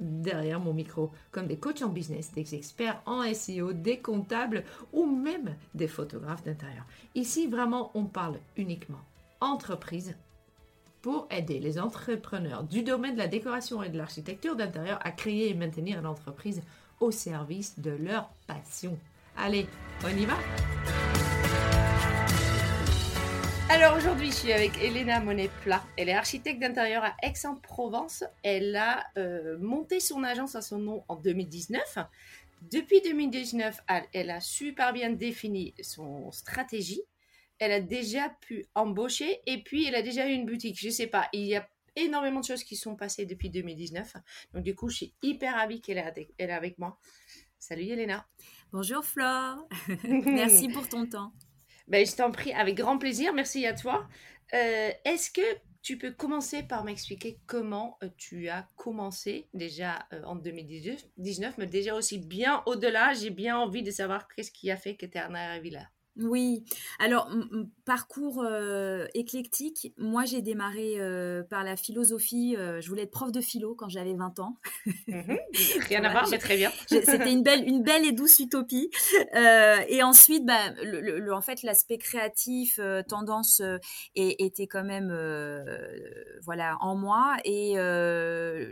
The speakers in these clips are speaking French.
derrière mon micro, comme des coachs en business, des experts en SEO, des comptables ou même des photographes d'intérieur. Ici, vraiment, on parle uniquement entreprise pour aider les entrepreneurs du domaine de la décoration et de l'architecture d'intérieur à créer et maintenir l'entreprise au service de leur passion. Allez, on y va? Alors aujourd'hui, je suis avec Elena Monet-Plat. Elle est architecte d'intérieur à Aix-en-Provence. Elle a euh, monté son agence à son nom en 2019. Depuis 2019, elle a super bien défini son stratégie. Elle a déjà pu embaucher et puis elle a déjà eu une boutique. Je sais pas, il y a énormément de choses qui sont passées depuis 2019. Donc du coup, je suis hyper ravie qu'elle est avec moi. Salut Elena. Bonjour Flore. Merci pour ton temps. Ben, je t'en prie, avec grand plaisir. Merci à toi. Euh, est-ce que tu peux commencer par m'expliquer comment euh, tu as commencé déjà euh, en 2019, mais déjà aussi bien au-delà, j'ai bien envie de savoir qu'est-ce qui a fait que tu es arrivé là. Oui, alors parcours éclectique. Moi, j'ai démarré par la philosophie. je voulais être prof de philo quand j'avais 20 ans. Mmh Rien à voir, mais très bien. C'était une belle, une belle et douce utopie. et ensuite, bah, le, en fait, l'aspect créatif, tendance, était quand même, voilà, en moi. Et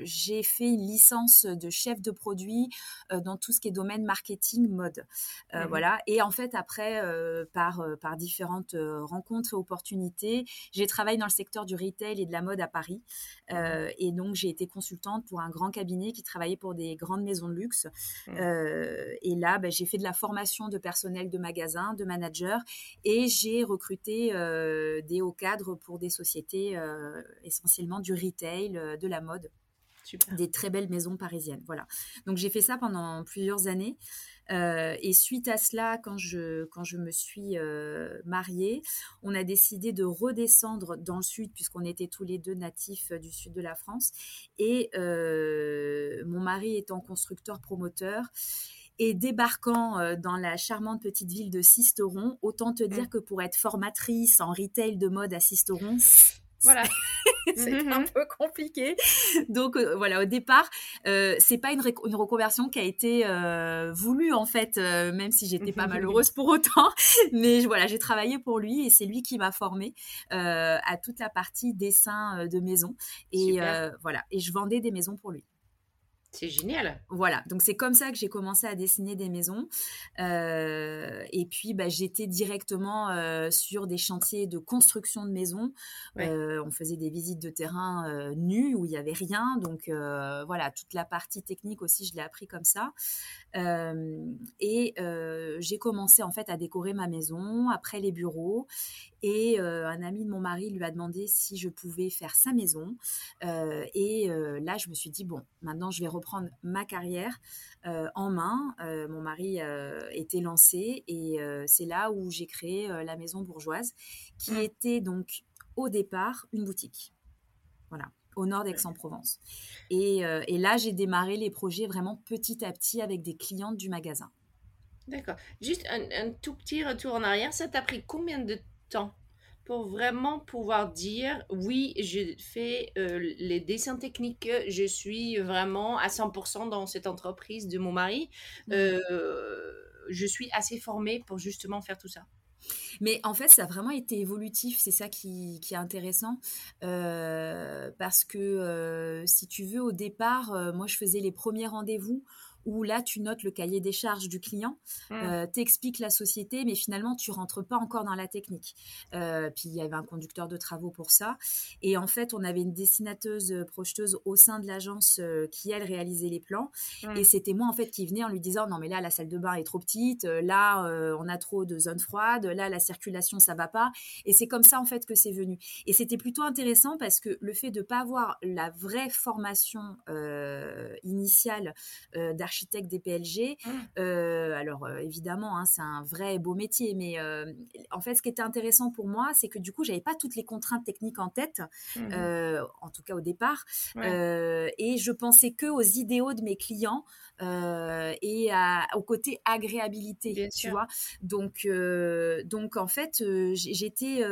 j'ai fait une licence de chef de produit dans tout ce qui est domaine marketing, mode, mmh voilà. Et en fait, après euh, par, euh, par différentes euh, rencontres et opportunités. J'ai travaillé dans le secteur du retail et de la mode à Paris. et donc, j'ai été consultante pour un grand cabinet qui travaillait pour des grandes maisons de luxe. Mmh. et là, bah, j'ai fait de la formation de personnel de magasin, de manager, et j'ai recruté des hauts cadres pour des sociétés essentiellement du retail, de la mode. Des très belles maisons parisiennes. Voilà. Donc j'ai fait ça pendant plusieurs années. Euh, et suite à cela, quand je, quand je me suis euh, mariée, on a décidé de redescendre dans le sud, puisqu'on était tous les deux natifs euh, du sud de la France. Et mon mari étant constructeur promoteur, et débarquant dans la charmante petite ville de Sisteron, autant te dire mmh. que pour être formatrice en retail de mode à Sisteron, voilà. c'est un mhm. peu compliqué. Donc euh, voilà, au départ, euh, c'est pas une, une, reconversion qui a été euh, voulue en fait, euh, même si j'étais pas malheureuse pour autant. Mais voilà, j'ai travaillé pour lui et c'est lui qui m'a formée à toute la partie dessin de maison. Et voilà, et je vendais des maisons pour lui. C'est génial. Voilà, donc c'est comme ça que j'ai commencé à dessiner des maisons. Euh, et puis, bah, j'étais directement euh, sur des chantiers de construction de maisons. Euh, on faisait des visites de terrain nues où il n'y avait rien. Donc, voilà, toute la partie technique aussi, je l'ai appris comme ça. et j'ai commencé en fait à décorer ma maison, après les bureaux. Et un ami de mon mari lui a demandé si je pouvais faire sa maison. et là, je me suis dit, bon, maintenant, je vais reprendre ma carrière en main. mon mari était lancé et c'est là où j'ai créé la maison bourgeoise, qui mmh. était donc au départ une boutique. Voilà au nord d'Aix-en-Provence. Et, et, là, j'ai démarré les projets vraiment petit à petit avec des clientes du magasin. D'accord. Juste un, un, tout petit retour en arrière. Ça t'a pris combien de temps pour vraiment pouvoir dire oui, je fais euh, les dessins techniques, je suis vraiment à 100% dans cette entreprise de mon mari. Mmh. Euh, je suis assez formée pour justement faire tout ça. Mais en fait, ça a vraiment été évolutif, c'est ça qui, est intéressant. Euh, parce que si tu veux, au départ, moi, je faisais les premiers rendez-vous où là, tu notes le cahier des charges du client, mmh. euh, t'expliques la société, mais finalement, tu rentres pas encore dans la technique. Euh, puis il y avait un conducteur de travaux pour ça. Et en fait, on avait une dessinateuse euh, projeteuse au sein de l'agence qui, elle, réalisait les plans. Mmh. Et c'était moi, en fait, qui venais en lui disant, non, mais là, la salle de bain est trop petite, là, on a trop de zones froides, là, la circulation, ça va pas. Et c'est comme ça, en fait, que c'est venu. Et c'était plutôt intéressant parce que le fait de pas avoir la vraie formation initiale d'architecture, architecte des PLG. Mmh. Euh, alors euh, évidemment, hein, c'est un vrai beau métier, mais euh, en fait, ce qui était intéressant pour moi, c'est que du coup, j'avais pas toutes les contraintes techniques en tête, mmh. en tout cas au départ, et je pensais que aux idéaux de mes clients. Et au côté agréabilité, tu vois. Donc, donc en fait, j'étais,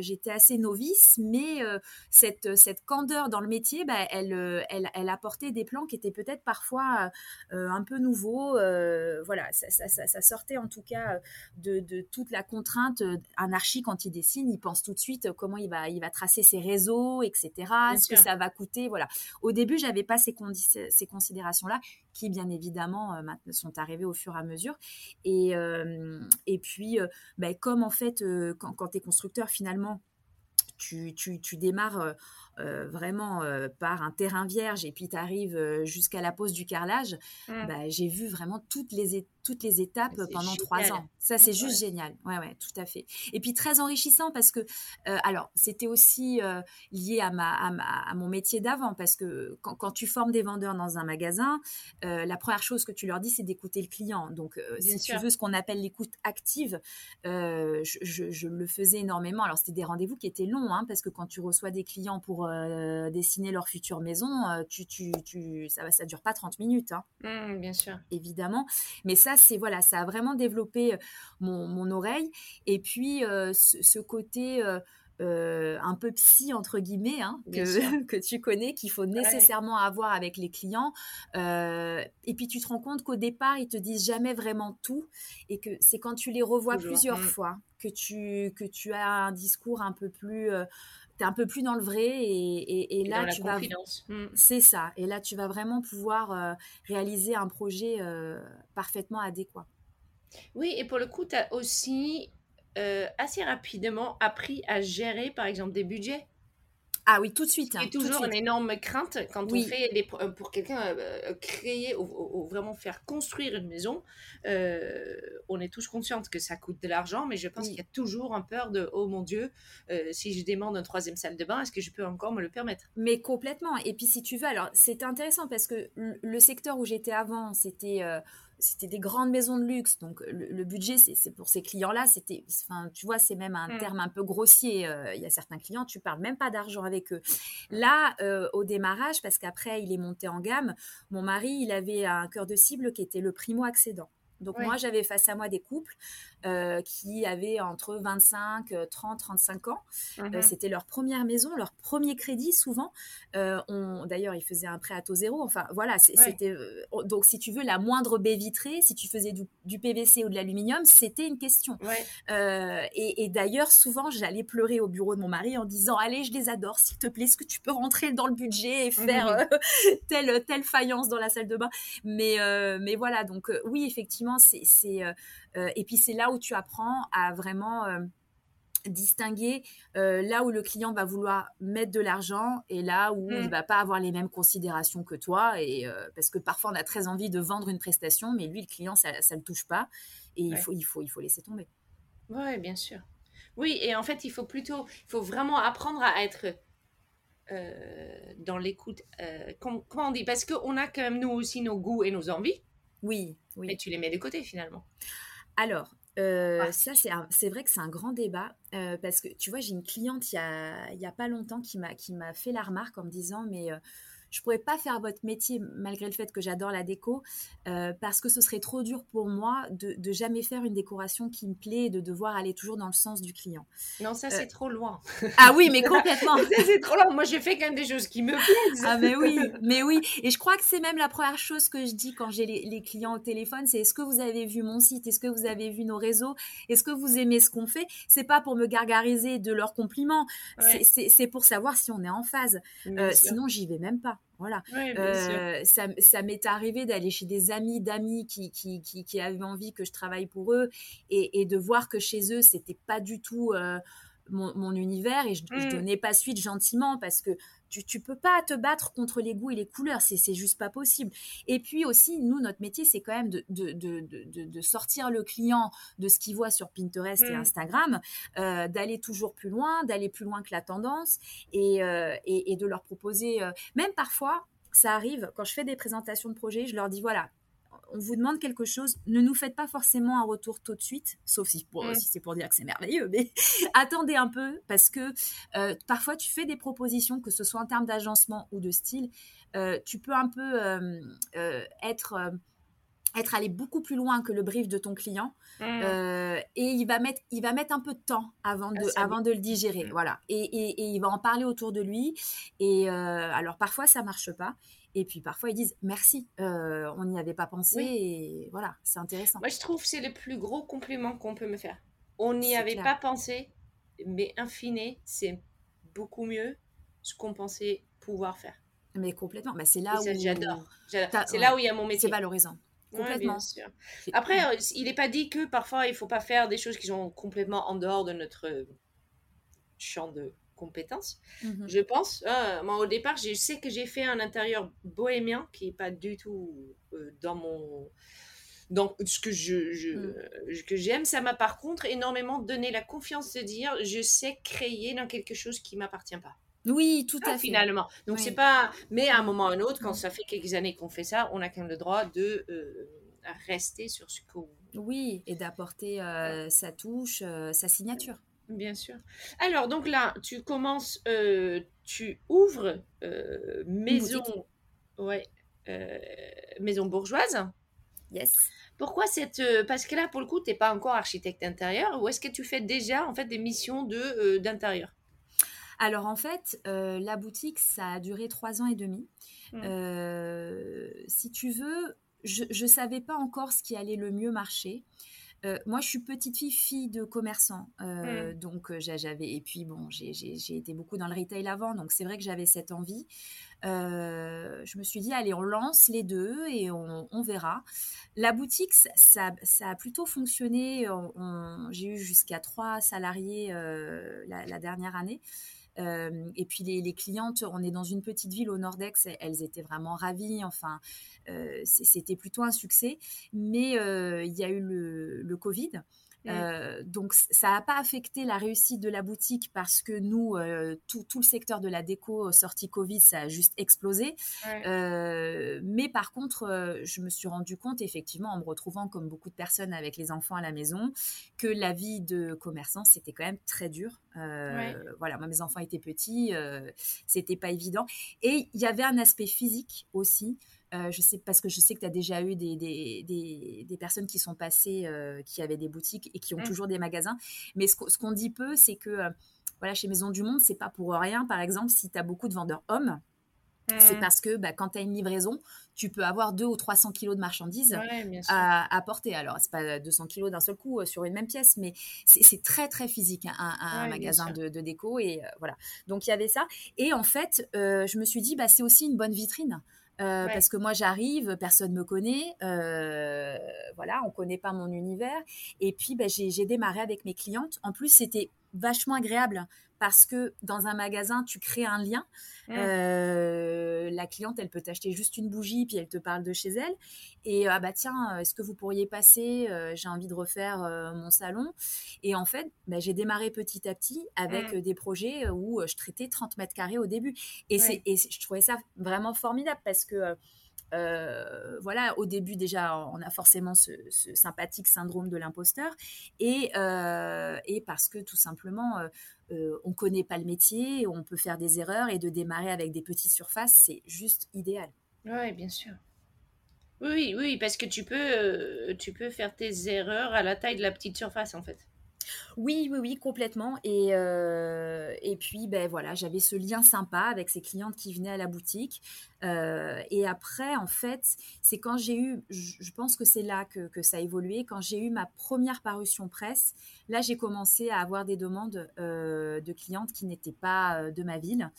j'étais assez novice, mais cette, cette candeur dans le métier, bah, elle, elle, elle apportait des plans qui étaient peut-être parfois euh, un peu nouveau. Euh, voilà, ça, sortait en tout cas de, toute la contrainte. Un archi, quand il dessine, il pense tout de suite comment il va, il va tracer ses réseaux, etc. ce que ça va coûter. Voilà. Au début, j'avais pas ces, ces considérations-là qui bien évidemment euh, sont arrivées au fur et à mesure. Et, et puis, ben, comme en fait, quand, quand tu es constructeur, finalement, tu, tu, tu démarres euh, vraiment euh, par un terrain vierge et puis tu arrives euh, jusqu'à la pose du carrelage, mmh. bah, j'ai vu vraiment toutes les, toutes les étapes pendant trois ans. Ça, c'est juste génial. Ouais, ouais, tout à fait. Et puis très enrichissant parce que, alors, c'était aussi lié à, ma, à, mon métier d'avant parce que quand, tu formes des vendeurs dans un magasin, la première chose que tu leur dis, c'est d'écouter le client. Donc, si tu veux ce qu'on appelle l'écoute active, je, le faisais énormément. Alors, c'était des rendez-vous qui étaient longs hein, parce que quand tu reçois des clients pour euh, dessiner leur future maison, euh, tu, tu, tu, ça ne dure pas 30 minutes. Hein. Mmh, bien sûr. Évidemment. Mais ça, c'est voilà, ça a vraiment développé mon, mon oreille. Et puis, ce, côté. un peu psy entre guillemets hein, que, que, tu connais qu'il faut nécessairement avoir avec les clients et puis tu te rends compte qu'au départ ils te disent jamais vraiment tout et que c'est quand tu les revois plusieurs mmh. fois que tu que tu as un discours un peu plus tu es un peu plus dans le vrai et, là tu vas mm. c'est ça. Et là tu vas vraiment pouvoir euh, réaliser un projet euh, parfaitement adéquat. Oui et pour le coup tu as aussi euh, assez rapidement appris à gérer par exemple des budgets ah oui, tout de suite. C'est hein, toujours une énorme crainte quand on fait des, euh, pour quelqu'un euh, créer ou, vraiment faire construire une maison. Euh, on est tous conscients que ça coûte de l'argent, mais je pense qu'il y a toujours un peur de oh mon Dieu, si je demande une troisième salle de bain, est-ce que je peux encore me le permettre? Mais complètement. Et puis si tu veux, alors c'est intéressant parce que le secteur où j'étais avant, c'était c'était des grandes maisons de luxe, donc le, budget, c'est pour ces clients-là, c'était, enfin, tu vois, c'est même un mm. terme un peu grossier. Euh, il y a certains clients, tu parles même pas d'argent avec eux. Là, euh, au démarrage, parce qu'après, il est monté en gamme, mon mari, il avait un cœur de cible qui était le primo-accédant. Donc moi, j'avais face à moi des couples euh, qui avaient entre 25, 30, 35 ans. Euh, mhm. c'était leur première maison, leur premier crédit souvent. Euh, D'ailleurs, ils faisaient un prêt à taux zéro. Enfin, voilà, c'était donc si tu veux la moindre baie vitrée, si tu faisais du, PVC ou de l'aluminium, c'était une question. et, et d'ailleurs, souvent, j'allais pleurer au bureau de mon mari en disant allez, je les adore, s'il te plaît, est-ce que tu peux rentrer dans le budget et faire mhm. telle telle faïence dans la salle de bain? Mais mais voilà, donc oui, effectivement c'est, et puis c'est là où tu apprends à vraiment euh, distinguer là où le client va vouloir mettre de l'argent et là où il il va pas avoir les mêmes considérations que toi et parce que parfois on a très envie de vendre une prestation mais lui le client ça ne le touche pas et il faut il faut il faut laisser tomber. Oui, bien sûr. Oui, et en fait, il faut plutôt il faut vraiment apprendre à être dans l'écoute comment, comment on dit? Parce qu'on a quand même nous aussi nos goûts et nos envies. Oui, oui. Mais tu les mets de côté finalement. Alors, euh, ah. ça, c'est vrai que c'est un grand débat euh, parce que tu vois, j'ai une cliente il n'y a, a, pas longtemps qui m'a fait la remarque en me disant Mais euh, je pourrais pas faire votre métier malgré le fait que j'adore la déco euh, parce que ce serait trop dur pour moi de, de, jamais faire une décoration qui me plaît et de devoir aller toujours dans le sens du client. Non, ça c'est euh, trop loin. Ah oui, mais complètement. ça c'est trop loin. Moi, j'ai fait quand même des choses qui me plaisent. Ah mais oui, mais oui. Et je crois que c'est même la première chose que je dis quand j'ai les, les, clients au téléphone, c'est est-ce que vous avez vu mon site, est-ce que vous avez vu nos réseaux, est-ce que vous aimez ce qu'on fait? C'est pas pour me gargariser de leurs compliments, c'est pour savoir si on est en phase. Euh, sinon, j'y vais même pas. Voilà. Euh, ça, ça m'est arrivé d'aller chez des amis d'amis qui, qui, qui, avaient envie que je travaille pour eux et, et de voir que chez eux, c'était pas du tout euh, mon, univers et je, ne mmh. donnais pas suite gentiment parce que tu, tu peux pas te battre contre les goûts et les couleurs, c'est, c'est juste pas possible. Et puis aussi, nous, notre métier, c'est quand même de, de, de, de, sortir le client de ce qu'il voit sur Pinterest et mmh. Instagram, euh, d'aller toujours plus loin, d'aller plus loin que la tendance et, euh, et, et, de leur proposer, euh, même parfois, ça arrive, quand je fais des présentations de projets, je leur dis, voilà, on vous demande quelque chose, ne nous faites pas forcément un retour tout de suite, sauf si, c'est pour dire que c'est merveilleux, mais attendez un peu parce que euh, parfois tu fais des propositions, que ce soit en termes d'agencement ou de style, euh, tu peux un peu euh, être être allé beaucoup plus loin que le brief de ton client mm. et il va mettre il va mettre un peu de temps avant de ah, avant de le digérer mm. voilà et, et, il va en parler autour de lui et alors parfois ça marche pas et puis parfois ils disent merci, euh, on n'y avait pas pensé et voilà, c'est intéressant. Moi je trouve que c'est le plus gros compliment qu'on peut me faire. On n'y avait pas pensé, mais in fine, c'est beaucoup mieux ce qu'on pensait pouvoir faire. Mais complètement, bah, c'est là où j'adore. C'est là où il y a mon métier. C'est valorisant. Complètement. sûr. Après, euh, il n'est pas dit que parfois il ne faut pas faire des choses qui sont complètement en dehors de notre champ de compétences, mhm. je pense. Euh, moi, au départ, je sais que j'ai fait un intérieur bohémien qui n'est pas du tout euh, dans mon dans ce que je, je mm. que j'aime ça m'a par contre énormément donné la confiance de dire je sais créer dans quelque chose qui m'appartient pas oui tout à fait finalement donc c'est pas mais à un moment ou à un autre quand ça fait quelques années qu'on fait ça on a quand même le droit de euh, rester sur ce qu'on oui et d'apporter sa touche sa signature Bien sûr. Alors, donc là, tu commences, euh, tu ouvres euh, maison, ouais, euh, maison bourgeoise. Yes. Pourquoi cette... parce que là, pour le coup, tu n'es pas encore architecte intérieur, ou est-ce que tu fais déjà, en fait, des missions de, d'intérieur? Alors en fait, la boutique, ça a duré trois ans et demi. Mmh. si tu veux, je ne savais pas encore ce qui allait le mieux marcher. Euh, moi, je suis petite fille, fille de commerçant. Euh, mmh. Donc, euh, j'avais. Et puis, bon, j'ai été beaucoup dans le retail avant. Donc, c'est vrai que j'avais cette envie. je me suis dit, allez, on lance les deux et on, verra. La boutique, ça, a plutôt fonctionné. J'ai eu jusqu'à trois salariés la, dernière année. Euh, et puis les, clientes, on est dans une petite ville au Nordex, elles étaient vraiment ravies. Enfin, euh, c'était plutôt un succès. Mais euh, il y a eu le, le Covid. Euh, donc ça n'a pas affecté la réussite de la boutique parce que nous, euh, tout, tout, le secteur de la déco sortie Covid, ça a juste explosé. Euh, mais par contre, je me suis rendu compte effectivement en me retrouvant comme beaucoup de personnes avec les enfants à la maison que la vie de commerçant c'était quand même très dur. Voilà, moi mes enfants étaient petits, c'était pas évident. Et il y avait un aspect physique aussi. Euh, je sais parce que je sais que tu as déjà eu des, des, des, personnes qui sont passées, euh, qui avaient des boutiques et qui ont mmh. toujours des magasins. Mais ce, qu'on dit peu, c'est que euh, voilà, chez Maison du Monde, c'est pas pour rien. Par exemple, si tu as beaucoup de vendeurs hommes, c'est mmh. parce que bah, quand tu as une livraison, tu peux avoir 2 ou 300 kilos de marchandises à, porter. Alors, c'est pas 200 kilos d'un seul coup sur une même pièce, mais c'est très, très physique, hein, un, magasin de, déco. Et voilà. Donc, il y avait ça. Et en fait, je me suis dit, bah, c'est aussi une bonne vitrine. Euh, parce que moi j'arrive, personne me connaît, euh, voilà, on connaît pas mon univers. Et puis ben, j'ai démarré avec mes clientes. En plus c'était vachement agréable parce que dans un magasin, tu crées un lien. Mmh. Euh, la cliente, elle peut t'acheter juste une bougie, puis elle te parle de chez elle. Et ah bah tiens, est-ce que vous pourriez passer euh, J'ai envie de refaire euh, mon salon. Et en fait, bah, j'ai démarré petit à petit avec mmh. des projets où je traitais 30 mètres carrés au début. Et, c'est et je trouvais ça vraiment formidable parce que euh, voilà, au début déjà, on a forcément ce, sympathique syndrome de l'imposteur, et, euh, et, parce que tout simplement, euh, euh, on connaît pas le métier, on peut faire des erreurs, et de démarrer avec des petites surfaces, c'est juste idéal. Oui, bien sûr. Oui, oui, parce que tu peux, tu peux faire tes erreurs à la taille de la petite surface, en fait. Oui, oui, oui, complètement. Et, euh, et puis, ben voilà, j'avais ce lien sympa avec ces clientes qui venaient à la boutique. Euh, et après, en fait, c'est quand j'ai eu, je pense que c'est là que, que, ça a évolué, quand j'ai eu ma première parution presse, là j'ai commencé à avoir des demandes euh, de clientes qui n'étaient pas euh, de ma ville,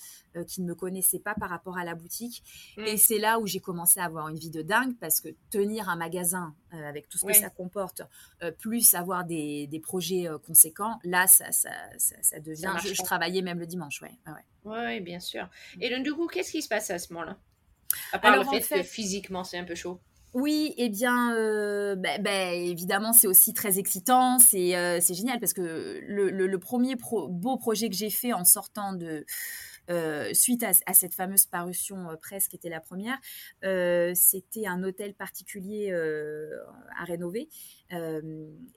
qui ne me connaissaient pas par rapport à la boutique. Mm. Et c'est là où j'ai commencé à avoir une vie de dingue parce que tenir un magasin avec tout ce que ça comporte, plus avoir des, des projets conséquents, là ça, ça, ça, devient. je, travaillais même le dimanche, ouais. ouais. Oui, bien sûr. Et donc, du coup, qu'est-ce qui se passe à ce moment-là? À part le fait, que physiquement, c'est un peu chaud. Oui, eh bien, euh, bah, bah, évidemment, c'est aussi très excitant, c'est euh, génial parce que le, premier beau projet que j'ai fait en sortant de, euh, suite à, cette fameuse parution euh, presse qui était la première, euh, c'était un hôtel particulier à rénover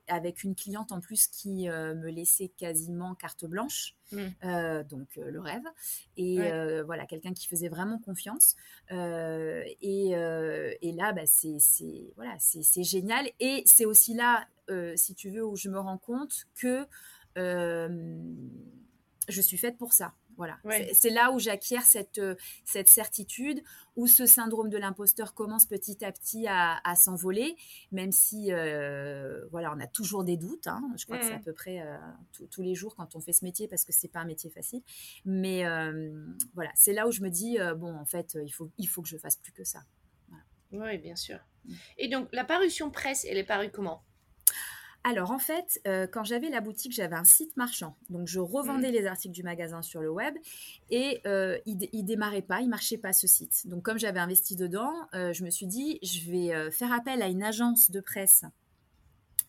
avec une cliente en plus qui me laissait quasiment carte blanche. Mmh. donc le rêve et voilà quelqu'un qui faisait vraiment confiance et, là bah, c'est voilà c'est génial et c'est aussi là si tu veux où je me rends compte que je suis faite pour ça voilà. C'est là où j'acquiers cette, euh, cette certitude, où ce syndrome de l'imposteur commence petit à petit à, s'envoler, même si euh, voilà, on a toujours des doutes. Hein. Je crois que c'est à mmh. peu près euh, tous les jours quand on fait ce métier, parce que c'est pas un métier facile. Mais voilà, c'est là où je me dis bon, en fait, il faut, il faut que je fasse plus que ça. Oui, bien sûr. Mmh. Et donc, la parution presse, elle est parue comment? Alors en fait, euh, quand j'avais la boutique, j'avais un site marchand. Donc je revendais mmh. les articles du magasin sur le web et euh, il, ne démarrait pas, il marchait pas ce site. Donc comme j'avais investi dedans, euh, je me suis dit, je vais faire appel à une agence de presse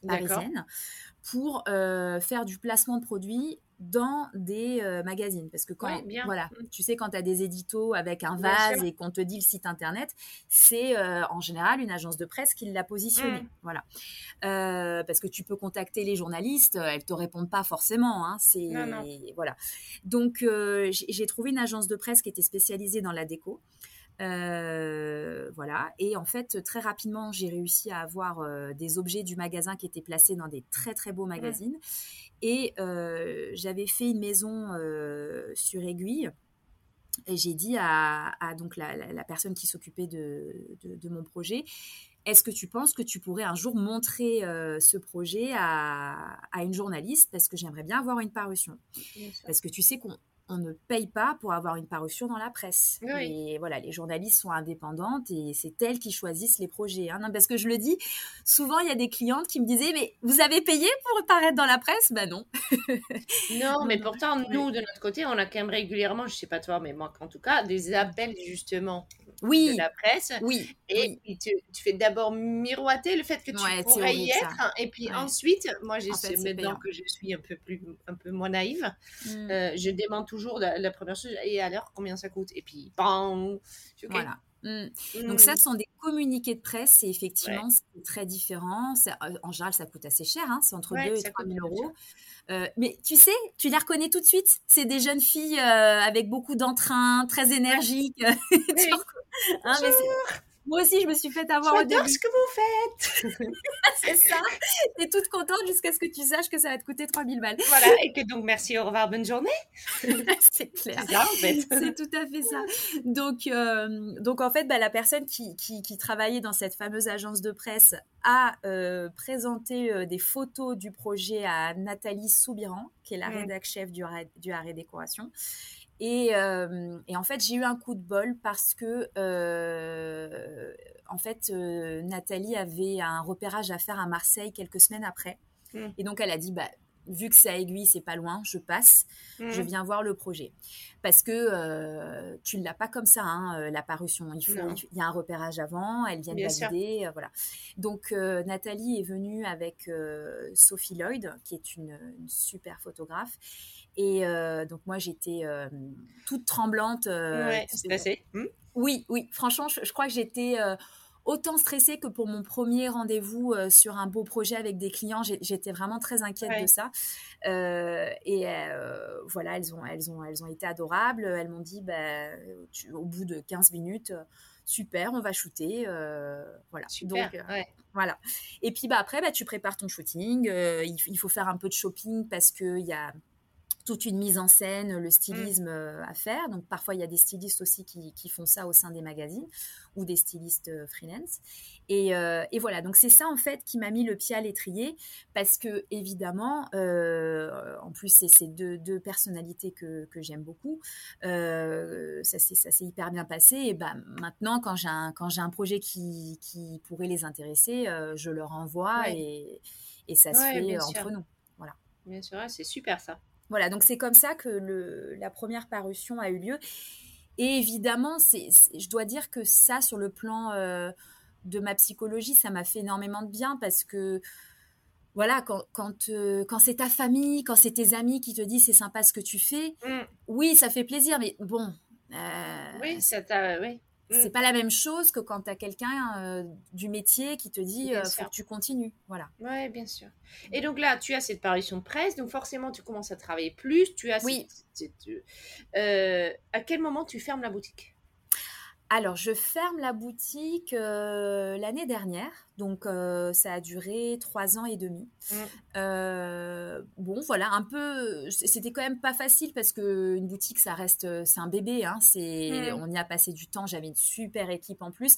parisienne pour faire du placement de produits dans des euh, magazines. Parce que quand, voilà, mm. tu sais, quand tu as des éditos avec un vase et qu'on te dit le site internet, c'est euh, en général une agence de presse qui l'a positionné. Mm. Voilà. Euh, parce que tu peux contacter les journalistes, elles te répondent pas forcément. Hein, c'est, voilà. Donc, j'ai trouvé une agence de presse qui était spécialisée dans la déco. voilà. Et en fait, très rapidement, j'ai réussi à avoir des objets du magasin qui étaient placés dans des très très beaux magazines. Et euh, j'avais fait une maison euh, sur aiguille. Et j'ai dit à, donc la, personne qui s'occupait de, mon projet, est-ce que tu penses que tu pourrais un jour montrer euh, ce projet à, à, une journaliste parce que j'aimerais bien avoir une parution? Parce que tu sais qu'on on ne paye pas pour avoir une parution dans la presse. Et voilà, les journalistes sont indépendantes et c'est elles qui choisissent les projets. Hein. parce que je le dis, souvent il y a des clientes qui me disaient mais vous avez payé pour paraître dans la presse? Ben non. non, mais pourtant nous de notre côté, on a quand même régulièrement, je sais pas toi, mais moi en tout cas, des appels justement oui. de la presse. Oui. Et Tu, fais d'abord miroiter le fait que tu pourrais y être. Et puis ensuite, moi, j'ai maintenant que je suis un peu plus, un peu moins naïve, mmh. euh, je demande toujours la, première chose et alors combien ça coûte? Et puis, bam, Voilà. Mmh. Donc ça, mmh. ce sont des communiqués de presse et effectivement, c'est très différent. Euh, en général, ça coûte assez cher, hein, c'est entre 2 et 3 000 euros. Euh, mais tu sais, tu les reconnais tout de suite? C'est des jeunes filles avec beaucoup d'entrain, très énergiques. Hein, moi aussi, je me suis fait avoir au début. ce que vous faites. c'est ça. Tu es toute contente jusqu'à ce que tu saches que ça va te coûter 3000 balles. Voilà, et que donc merci, au revoir, bonne journée. c'est clair. C'est en fait. c'est tout à fait ça. Donc, euh, donc en fait, bah, la personne qui, qui, qui, travaillait dans cette fameuse agence de presse a euh, présenté euh, des photos du projet à Nathalie Soubiran, qui est la mmh. rédac chef du, du Arrêt Décoration. Euh, et, en fait, j'ai eu un coup de bol parce que, euh, en fait, euh, Nathalie avait un repérage à faire à Marseille quelques semaines après. Mmh. Et donc, elle a dit, bah, vu que c'est à Aiguille, c'est pas loin, je passe, je mmh. viens voir le projet. Parce que tu ne l'as pas comme ça, hein, la parution. Il, faut, il y a un repérage avant, elle vient de valider. voilà. Donc, Nathalie est venue avec Sophie Lloyd, qui est une super photographe. Et euh, donc moi j'étais euh, toute tremblante. Euh, ouais, c'est passé. Hmm oui, oui. Franchement, je, crois que j'étais autant stressée que pour mon premier rendez-vous sur un beau projet avec des clients. J'étais vraiment très inquiète de ça. et voilà, elles ont, elles, ont, elles ont été adorables. Elles m'ont dit, bah, au bout de 15 minutes, super, on va shooter. voilà. Super, Donc, voilà. Et puis bah, après, bah, tu prépares ton shooting. Il, il, faut faire un peu de shopping parce qu'il y a toute une mise en scène, le stylisme euh, à faire. Donc parfois il y a des stylistes aussi qui, qui font ça au sein des magazines ou des stylistes euh, freelance. Et, euh, et voilà, donc c'est ça en fait qui m'a mis le pied à l'étrier parce que évidemment, en plus c'est ces deux, deux, personnalités que, que j'aime beaucoup, ça s'est hyper bien passé. Et bah, maintenant quand j'ai un, quand j'ai un projet qui, qui pourrait les intéresser, je leur envoie et, et ça se fait entre nous. Voilà. Bien sûr, c'est super ça. Voilà, donc c'est comme ça que le, la première parution a eu lieu. Et évidemment, c'est, je dois dire que ça, sur le plan euh, de ma psychologie, ça m'a fait énormément de bien parce que, voilà, quand, quand, euh, quand c'est ta famille, quand c'est tes amis qui te disent c'est sympa ce que tu fais, mm. oui, ça fait plaisir, mais bon. Euh, oui, ça t'a. Oui. C'est mm. pas la même chose que quand tu as quelqu'un euh, du métier qui te dit euh, faut que tu continues. Voilà. Ouais, bien sûr. Et donc là, tu as cette parution de presse, donc forcément tu commences à travailler plus. Tu as oui. Euh, à quel moment tu fermes la boutique? Alors, je ferme la boutique euh, l'année dernière, donc euh, ça a duré trois ans et demi. Mm. Euh, bon, voilà, un peu, c'était quand même pas facile parce que une boutique, ça reste, c'est un bébé, hein, c'est, mm. on y a passé du temps. J'avais une super équipe en plus,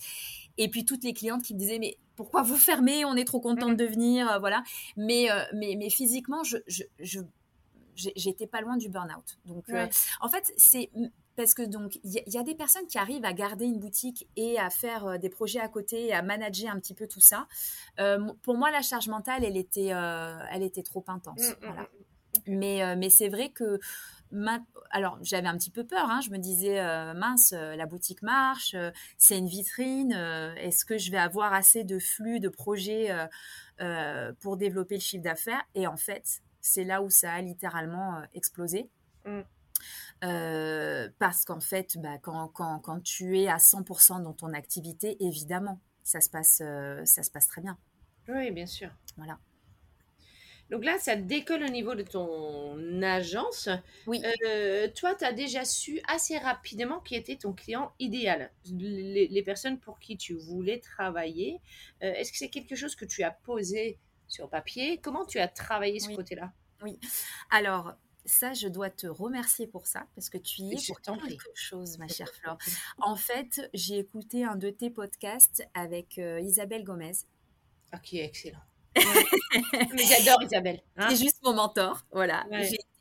et puis toutes les clientes qui me disaient mais pourquoi vous fermez? On est trop contente mm. de venir, voilà. Mais, mais, mais physiquement, je, je, j'étais pas loin du burn-out. Donc, en fait, c'est parce que donc il y, a des personnes qui arrivent à garder une boutique et à faire euh, des projets à côté et à manager un petit peu tout ça. Euh, pour moi, la charge mentale, elle était, euh, elle était trop intense. Mmh, mmh, mmh, mais, mais c'est vrai que alors j'avais un petit peu peur. Hein. je me disais mince, la boutique marche, c'est une vitrine. Est-ce que je vais avoir assez de flux de projets pour développer le chiffre d'affaires? Et en fait, c'est là où ça a littéralement explosé. Euh, parce qu'en fait, bah, quand, quand, quand, tu es à 100% dans ton activité, évidemment, ça se passe, euh, ça se passe très bien. Oui, bien sûr. Voilà. Donc là, ça décolle au niveau de ton agence. Oui. Euh, toi, tu as déjà su assez rapidement qui était ton client idéal, les, personnes pour qui tu voulais travailler. Est-ce que c'est quelque chose que tu as posé sur papier? Comment tu as travaillé ce côté-là? Oui. Alors, ça, je dois te remercier pour ça, parce que tu y es pour quelque chose, ma chère Flore. En fait, j'ai écouté un de tes podcasts avec euh, Isabelle Gomez. Ah, qui est excellent. Mais j'adore Isabelle. Hein. c'est juste mon mentor. Voilà.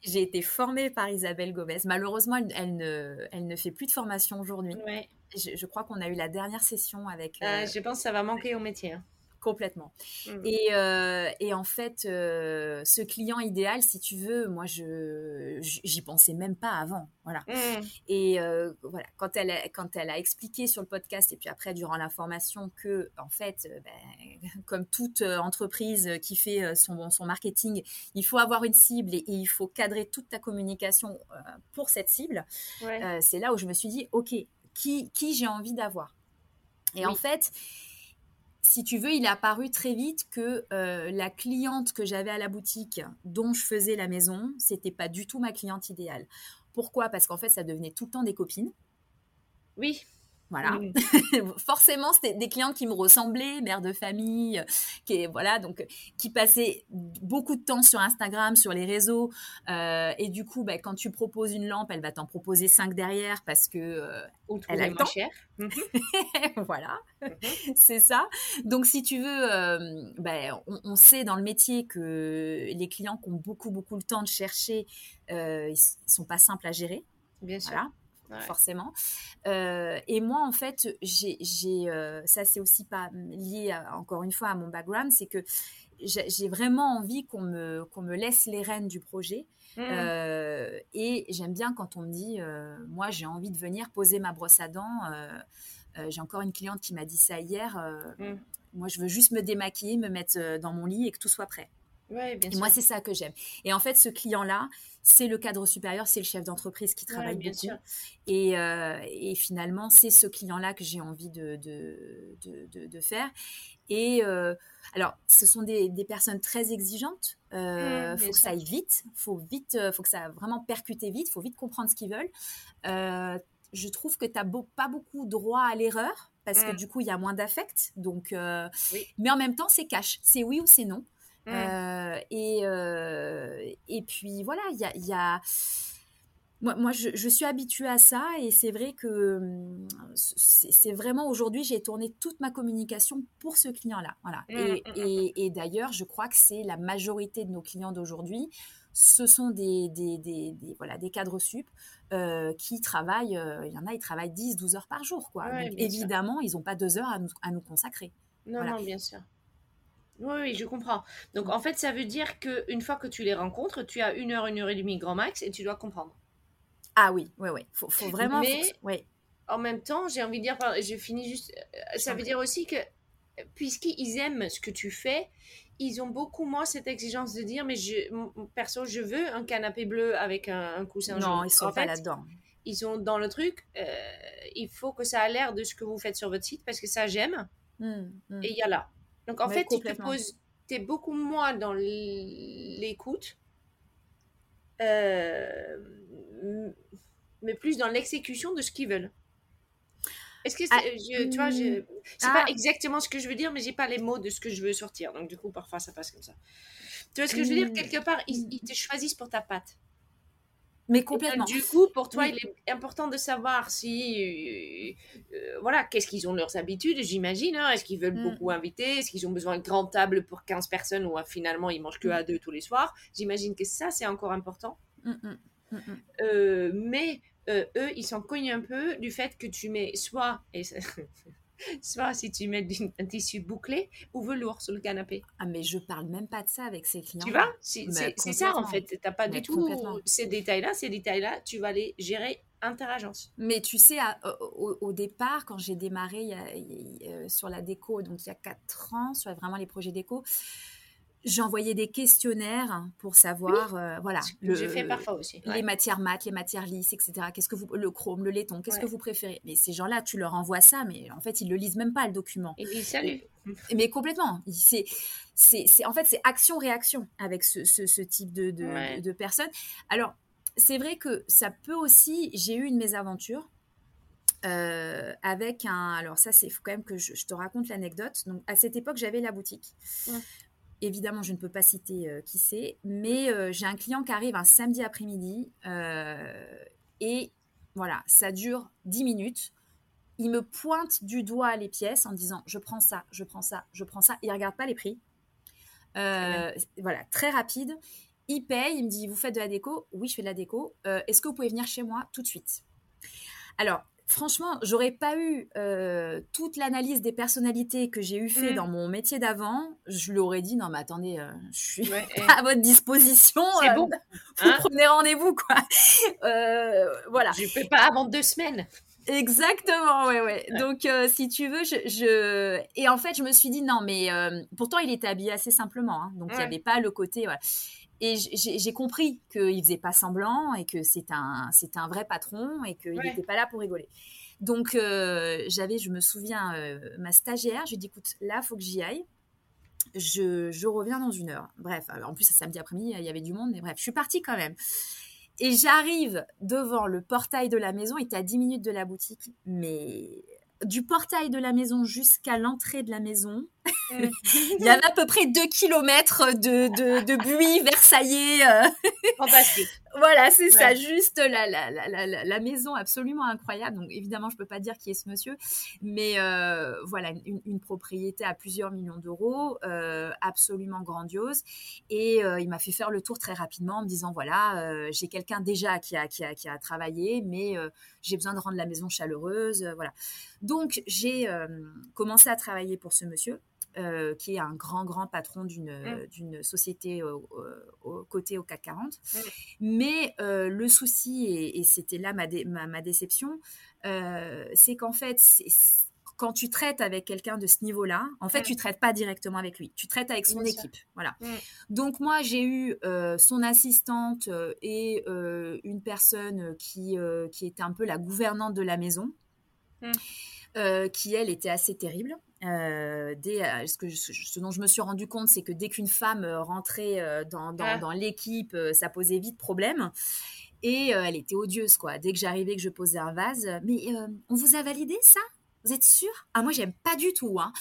J'ai été formée par Isabelle Gomez. Malheureusement, elle, ne, elle ne fait plus de formation aujourd'hui. Je, crois qu'on a eu la dernière session avec. Ah, euh, je pense que ça va manquer au métier. Hein. Complètement. Mmh. Et, euh, et, en fait, euh, ce client idéal, si tu veux, moi, je j'y pensais même pas avant. Voilà. Mmh. Et euh, voilà, quand elle, a, quand elle a expliqué sur le podcast et puis après durant la formation que, en fait, ben, comme toute entreprise qui fait son, son marketing, il faut avoir une cible et, il faut cadrer toute ta communication pour cette cible. c'est là où je me suis dit, ok, qui, qui j'ai envie d'avoir? Et en fait, si tu veux, il est apparu très vite que euh, la cliente que j'avais à la boutique, dont je faisais la maison, c'était pas du tout ma cliente idéale. Pourquoi? Parce qu'en fait, ça devenait tout le temps des copines. Oui. Voilà. Forcément, c'était des clientes qui me ressemblaient, mères de famille, euh, qui voilà, donc qui passaient beaucoup de temps sur Instagram, sur les réseaux, euh, et du coup, bah, quand tu proposes une lampe, elle va t'en proposer cinq derrière parce que euh, elle a le temps. cher. Mhm. voilà, mhm. c'est ça. Donc, si tu veux, bah, on, sait dans le métier que les clients qui ont beaucoup beaucoup le temps de chercher, ils, sont pas simples à gérer. Bien sûr forcément. Euh, et moi, en fait, j'ai, euh, ça c'est aussi pas lié encore une fois à mon background, c'est que j'ai vraiment envie qu'on me, qu'on me laisse les rênes du projet. Mmh. Euh, et j'aime bien quand on me dit, moi j'ai envie de venir poser ma brosse à dents. j'ai encore une cliente qui m'a dit ça hier. Mmh. Moi, je veux juste me démaquiller, me mettre dans mon lit et que tout soit prêt. Et moi, c'est ça que j'aime. Et en fait, ce client-là, c'est le cadre supérieur, c'est le chef d'entreprise qui travaille bien beaucoup. Et, euh, et, finalement, c'est ce client-là que j'ai envie de, de, de, faire. Et euh, alors, ce sont des, des personnes très exigeantes. Il euh, faut que ça aille vite. Faut vite, faut que ça vraiment percuter vite. Faut vite comprendre ce qu'ils veulent. je trouve que tu n'as pas beaucoup droit à l'erreur parce que mmh. du coup, il y a moins d'affect. Donc, mais en même temps, c'est cash. C'est oui ou c'est non. Mmh. et, et puis voilà, il y a, y a moi, moi je, je, suis habituée à ça et c'est vrai que hum, c'est vraiment aujourd'hui, j'ai tourné toute ma communication pour ce client-là. Voilà. Mmh, et, mmh, et, et d'ailleurs, je crois que c'est la majorité de nos clients d'aujourd'hui ce sont des, des, des, des, voilà, des cadres sup euh, qui travaillent, euh, il y en a, ils travaillent 10, 12 heures par jour. Quoi. Donc, évidemment, sûr. ils n'ont pas deux heures à nous, à nous consacrer. Non, voilà. non, bien sûr. Oui, oui, je comprends. Donc, en fait, ça veut dire qu'une fois que tu les rencontres, tu as une heure, une heure et demie grand max et tu dois comprendre. Ah oui, oui, oui. Faut, faut vraiment. Mais faut, oui. en même temps, j'ai envie de dire, je finis juste. euh, Ça veut dire aussi que, puisqu'ils aiment ce que tu fais, ils ont beaucoup moins cette exigence de dire, mais je, perso, je veux un canapé bleu avec un, un coussin jaune. Non, ils sont en pas là-dedans. Ils sont dans le truc, euh, il faut que ça a l'air de ce que vous faites sur votre site parce que ça, j'aime. Mmh, mmh. Et il y a là. Donc, en Ouais, fait, tu te es beaucoup moins dans l'écoute, euh, mais plus dans l'exécution de ce qu'ils veulent. Est-ce que Ah, je, tu vois, je, mmh, c'est ah. pas exactement ce que je veux dire, mais j'ai pas les mots de ce que je veux sortir. Donc du coup, parfois, ça passe comme ça. Tu vois ce que je veux dire? Mmh. Quelque part, ils, ils te choisissent pour ta patte. Mais donc, complètement. du coup, pour toi, Oui. il est important de savoir si, euh, euh, voilà, qu'est-ce qu'ils ont leurs habitudes, j'imagine. hein. Est-ce qu'ils veulent Mm. beaucoup inviter? Est-ce qu'ils ont besoin de grande table pour 15 personnes ou euh, finalement ils mangent que Mm. à deux tous les soirs? J'imagine que ça, c'est encore important. Mmh, mmh, mmh, mmh. Euh, mais eux, ils s'en cognent un peu du fait que tu mets soit, et ça- soit si tu mets un tissu bouclé ou velours sur le canapé. Ah, mais je parle même pas de ça avec ces clients. Tu vois C'est ça en fait. T'as pas Mais du tout ces détails-là. Ces détails-là, tu vas les gérer interagence. Mais tu sais, à- au, au départ, quand j'ai démarré il y a- il y a- euh, sur la déco, donc il y a quatre ans, sur vraiment les projets déco, j'envoyais des questionnaires pour savoir, euh, voilà, le- j'ai fait parfois aussi. les matières mates, les matières lisses, etc. Qu'est-ce que vous, le chrome, le laiton, qu'est-ce Ouais. que vous préférez? Mais ces gens-là, tu leur envoies ça, mais en fait, ils le lisent même pas le document. Et dit salut. Mais complètement. C'est, c'est, c'est- en fait, c'est action-réaction avec ce, ce, ce type de, de, Ouais. de, personnes. Alors, c'est vrai que ça peut aussi. J'ai eu une mésaventure euh, avec un. Alors, ça, c'est. Il faut quand même que je, je te raconte l'anecdote. Donc, à cette époque, j'avais la boutique. Ouais. Évidemment, je ne peux pas citer euh, qui c'est, mais euh, j'ai un client qui arrive un samedi après-midi euh, et voilà, ça dure 10 minutes il me pointe du doigt les pièces en disant je prends ça, je prends ça, je prends ça. Il regarde pas les prix. Voilà, très rapide. Il paye, il me dit vous faites de la déco? Oui, je fais de la déco. Est-ce que vous pouvez venir chez moi tout de suite? Alors, franchement, j'aurais pas eu euh, toute l'analyse des personnalités que j'ai eu fait Mm. dans mon métier d'avant. Je lui aurais dit non, mais attendez, euh, je suis Ouais, à votre disposition. C'est euh, bon. Vous Hein prenez rendez-vous, quoi. Voilà. Je peux pas avant deux semaines. Exactement, ouais, ouais. Ouais. Donc, si tu veux, je, je... Et en fait, je me suis dit, non, mais pourtant, il était habillé assez simplement. hein. donc, il n'y avait pas le côté... voilà. Et j'ai compris qu'il faisait pas semblant et que c'est un, c'est un vrai patron et qu'il Ouais. n'était pas là pour rigoler. Donc, euh, j'avais, je me souviens, euh, ma stagiaire, j'ai dit, écoute, là, faut que j'y aille. Je, je reviens dans une heure. Bref, en plus, c'est samedi après-midi, il y avait du monde, mais bref, je suis partie quand même. Et j'arrive devant le portail de la maison, il était à 10 minutes de la boutique, mais du portail de la maison jusqu'à l'entrée de la maison, il y avait à peu près 2 kilomètres de, de, de buis versaillais. euh, Fantastique. Voilà, c'est ça, juste la, la, la, la, maison absolument incroyable. Donc évidemment, je peux pas dire qui est ce monsieur, mais euh, voilà, une, une propriété à plusieurs millions d'euros, euh, absolument grandiose. Et euh, il m'a fait faire le tour très rapidement en me disant voilà, j'ai quelqu'un déjà qui a, qui a, qui a travaillé, mais j'ai besoin de rendre la maison chaleureuse, voilà. Donc j'ai commencé à travailler pour ce monsieur. Euh, qui est un grand, grand patron d'une Mm. d'une société euh, euh, au côté au CAC 40. Mm. Mais euh, le souci, et, et c'était là ma, dé- ma, ma déception, euh, c'est qu'en fait, quand tu traites avec quelqu'un de ce niveau-là, en fait, Mm. tu traites pas directement avec lui, tu traites avec son Bien sûr. équipe. Voilà. Mm. Donc moi, j'ai eu euh, son assistante euh, et euh, une personne qui, euh, qui était un peu la gouvernante de la maison, Mm. euh, qui elle était assez terrible. Euh, dès, euh, ce, que je- ce dont je me suis rendu compte, c'est que dès qu'une femme euh, rentrait dans, dans, Ah. dans l'équipe, ça posait vite problème. Et euh, elle était odieuse, quoi. Dès que j'arrivais, que je posais un vase, mais euh, on vous a validé ça? Vous êtes sûr Ah, moi, j'aime pas du tout. Hein.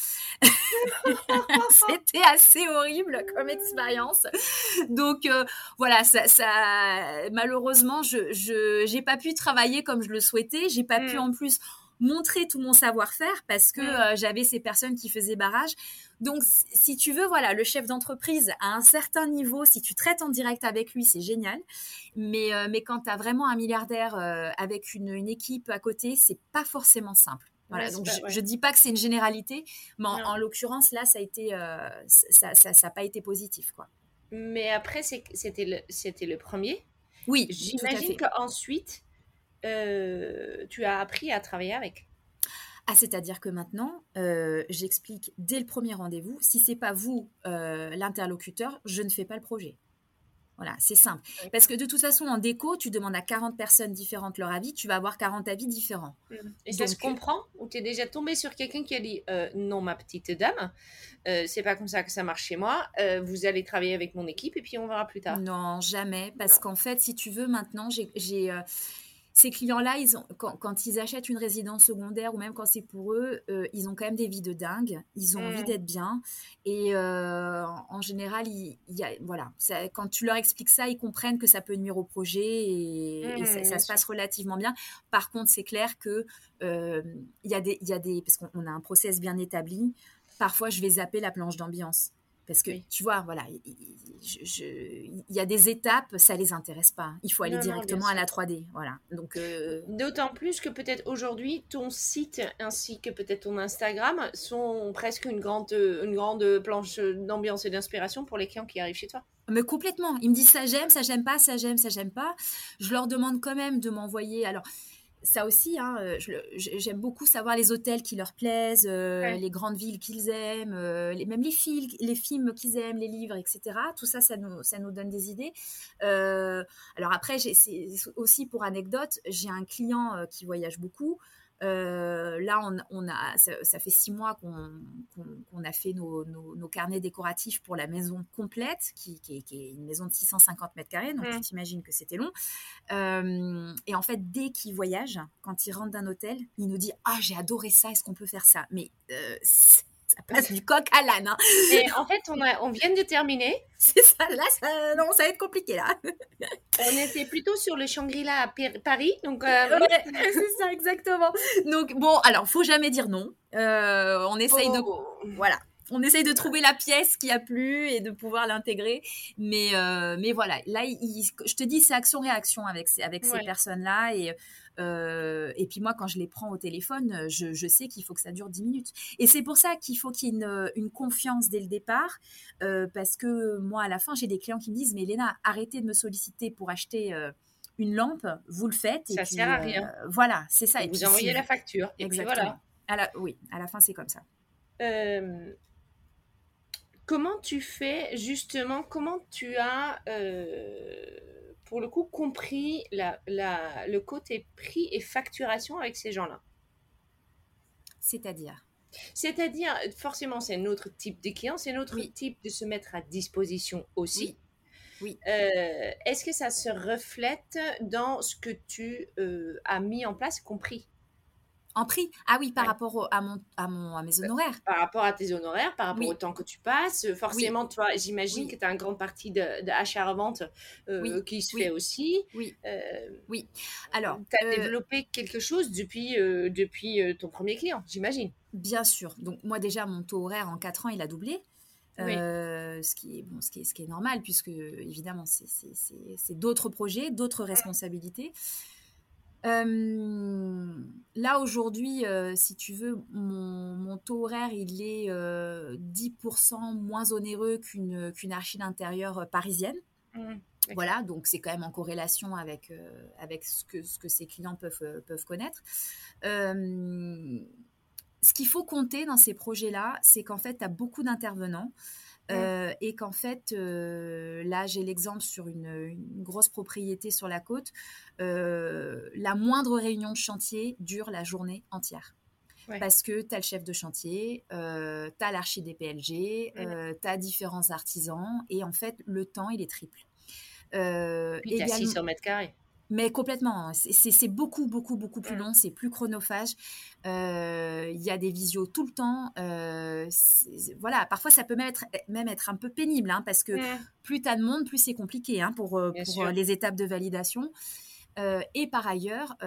C'était assez horrible comme expérience. Donc, euh, voilà, ça, ça, malheureusement, je n'ai pas pu travailler comme je le souhaitais. J'ai pas pu, mm. en plus, montrer tout mon savoir-faire parce que mm. euh, j'avais ces personnes qui faisaient barrage. Donc, si tu veux, voilà, le chef d'entreprise à un certain niveau, si tu traites en direct avec lui, c'est génial. Mais, euh, mais quand tu as vraiment un milliardaire avec une, une, équipe à côté, c'est pas forcément simple. Voilà, donc je, ne dis pas que c'est une généralité, mais en, l'occurrence là, ça a été, euh, ça, ça, ça pas été positif, quoi. Mais après, c'était le, c'était le premier. Oui. J'imagine qu'ensuite, euh, tu as appris à travailler avec. Ah, c'est-à-dire que maintenant, euh, j'explique dès le premier rendez-vous, si c'est pas vous l'interlocuteur, je ne fais pas le projet. Voilà, c'est simple. Parce que de toute façon, en déco, tu demandes à 40 personnes différentes leur avis, tu vas avoir 40 avis différents. Mmh. Et ça se comprend Ou tu es déjà tombé sur quelqu'un qui a dit euh, Non, ma petite dame, euh, c'est pas comme ça que ça marche chez moi, euh, vous allez travailler avec mon équipe et puis on verra plus tard. Non, jamais. Parce qu'en fait, si tu veux, maintenant, j'ai ces clients-là, ils ont, quand, ils achètent une résidence secondaire ou même quand c'est pour eux, euh, ils ont quand même des vies de dingue. Ils ont envie d'être bien. Et euh, en général, il, y a, voilà, quand tu leur expliques ça, ils comprennent que ça peut nuire au projet et, ça, mmh, se passe relativement bien. Par contre, c'est clair que euh, il y a des, il y a des, parce qu'on a un process bien établi. Parfois, je vais zapper la planche d'ambiance. Parce que tu vois, voilà, il y a des étapes, ça les intéresse pas. Il faut aller directement à la 3D, voilà. Donc euh, d'autant plus que peut-être aujourd'hui ton site ainsi que peut-être ton Instagram sont presque une grande une grande planche d'ambiance et d'inspiration pour les clients qui arrivent chez toi. Mais complètement. Ils me disent ça j'aime, ça j'aime pas, ça j'aime, ça j'aime pas. Je leur demande quand même de m'envoyer. Alors ça aussi, hein, euh, j'aime beaucoup savoir les hôtels qui leur plaisent, euh, les grandes villes qu'ils aiment, euh, les, même les, les films qu'ils aiment, les livres, etc. Tout ça, ça nous, ça nous donne des idées. alors après, c'est aussi pour anecdote, j'ai un client qui voyage beaucoup. Euh, là, on, a, ça, fait six mois qu'on a fait nos, carnets décoratifs pour la maison complète, qui, est une maison de 650 mètres carrés, donc mmh. tu t'imagines que c'était long. Euh, et en fait, dès qu'il voyage, quand il rentre d'un hôtel, il nous dit Ah, j'ai adoré ça, est-ce qu'on peut faire ça? Mais euh, ça passe du coq à l'âne. Hein. Et en fait, on, a, on vient de terminer. C'est ça, là, ça, non, ça va être compliqué, là. on était plutôt sur le Shangri-La à Paris, donc... Euh, c'est ça, exactement. Donc, bon, alors, faut jamais dire non. Euh, on essaye de... Oh. Voilà, on essaye de trouver la pièce qui a plu et de pouvoir l'intégrer. Mais, euh, mais voilà, là, je te dis, c'est action-réaction avec, avec ces personnes-là. Et euh, et puis moi, quand je les prends au téléphone, je, sais qu'il faut que ça dure 10 minutes. Et c'est pour ça qu'il faut qu'il y ait une, confiance dès le départ, euh, parce que moi, à la fin, j'ai des clients qui me disent, mais Léna, arrêtez de me solliciter pour acheter une lampe, vous le faites. Ça sert à rien. voilà, c'est ça. Et, vous envoyez la facture. Et Exactement. voilà. oui, à la fin, c'est comme ça. Comment tu fais justement, comment tu as pour le coup, compris la, le côté prix et facturation avec ces gens-là? C'est-à-dire? C'est-à-dire, forcément, c'est notre type de client, c'est notre type de se mettre à disposition aussi. Oui. Euh, est-ce que ça se reflète dans ce que tu euh, as mis en place, compris? En prix Ah oui, par rapport à, mon, à, mon, à mes euh, honoraires. Par rapport à tes honoraires, par rapport au temps que tu passes. Forcément, toi, j'imagine que tu as une grande partie de, de achat-revente euh, qui se fait aussi. Oui. Euh, oui. Alors. Tu as développé quelque chose depuis, depuis ton premier client, j'imagine. Bien sûr. Donc, moi, déjà, mon taux horaire en 4 ans, il a doublé. ce, qui est, bon, ce, qui est, ce qui est normal, puisque évidemment, c'est d'autres projets, d'autres responsabilités. Euh, là, aujourd'hui, euh, si tu veux, mon, taux horaire, il est 10% euh, moins onéreux qu'une qu'une archi d'intérieur parisienne. Mmh, voilà, donc c'est quand même en corrélation avec, avec ce, que, ce que ces clients peuvent, peuvent connaître. ce qu'il faut compter dans ces projets-là, c'est qu'en fait, tu as beaucoup d'intervenants. Euh, et qu'en fait, euh, là, j'ai l'exemple sur une, grosse propriété sur la côte. Euh, la moindre réunion de chantier dure la journée entière. Parce que tu as le chef de chantier, tu as l'archi des PLG, tu as différents artisans, et en fait, le temps, il est triple. Puis tu as 600 mètres carrés. Mais complètement, c'est beaucoup, beaucoup, beaucoup plus long, c'est plus chronophage. Euh, il y a des visios tout le temps. Euh, voilà, parfois ça peut même être, même être un peu pénible, hein, parce que plus tu as de monde, plus c'est compliqué hein, pour, euh, pour les étapes de validation. et par ailleurs,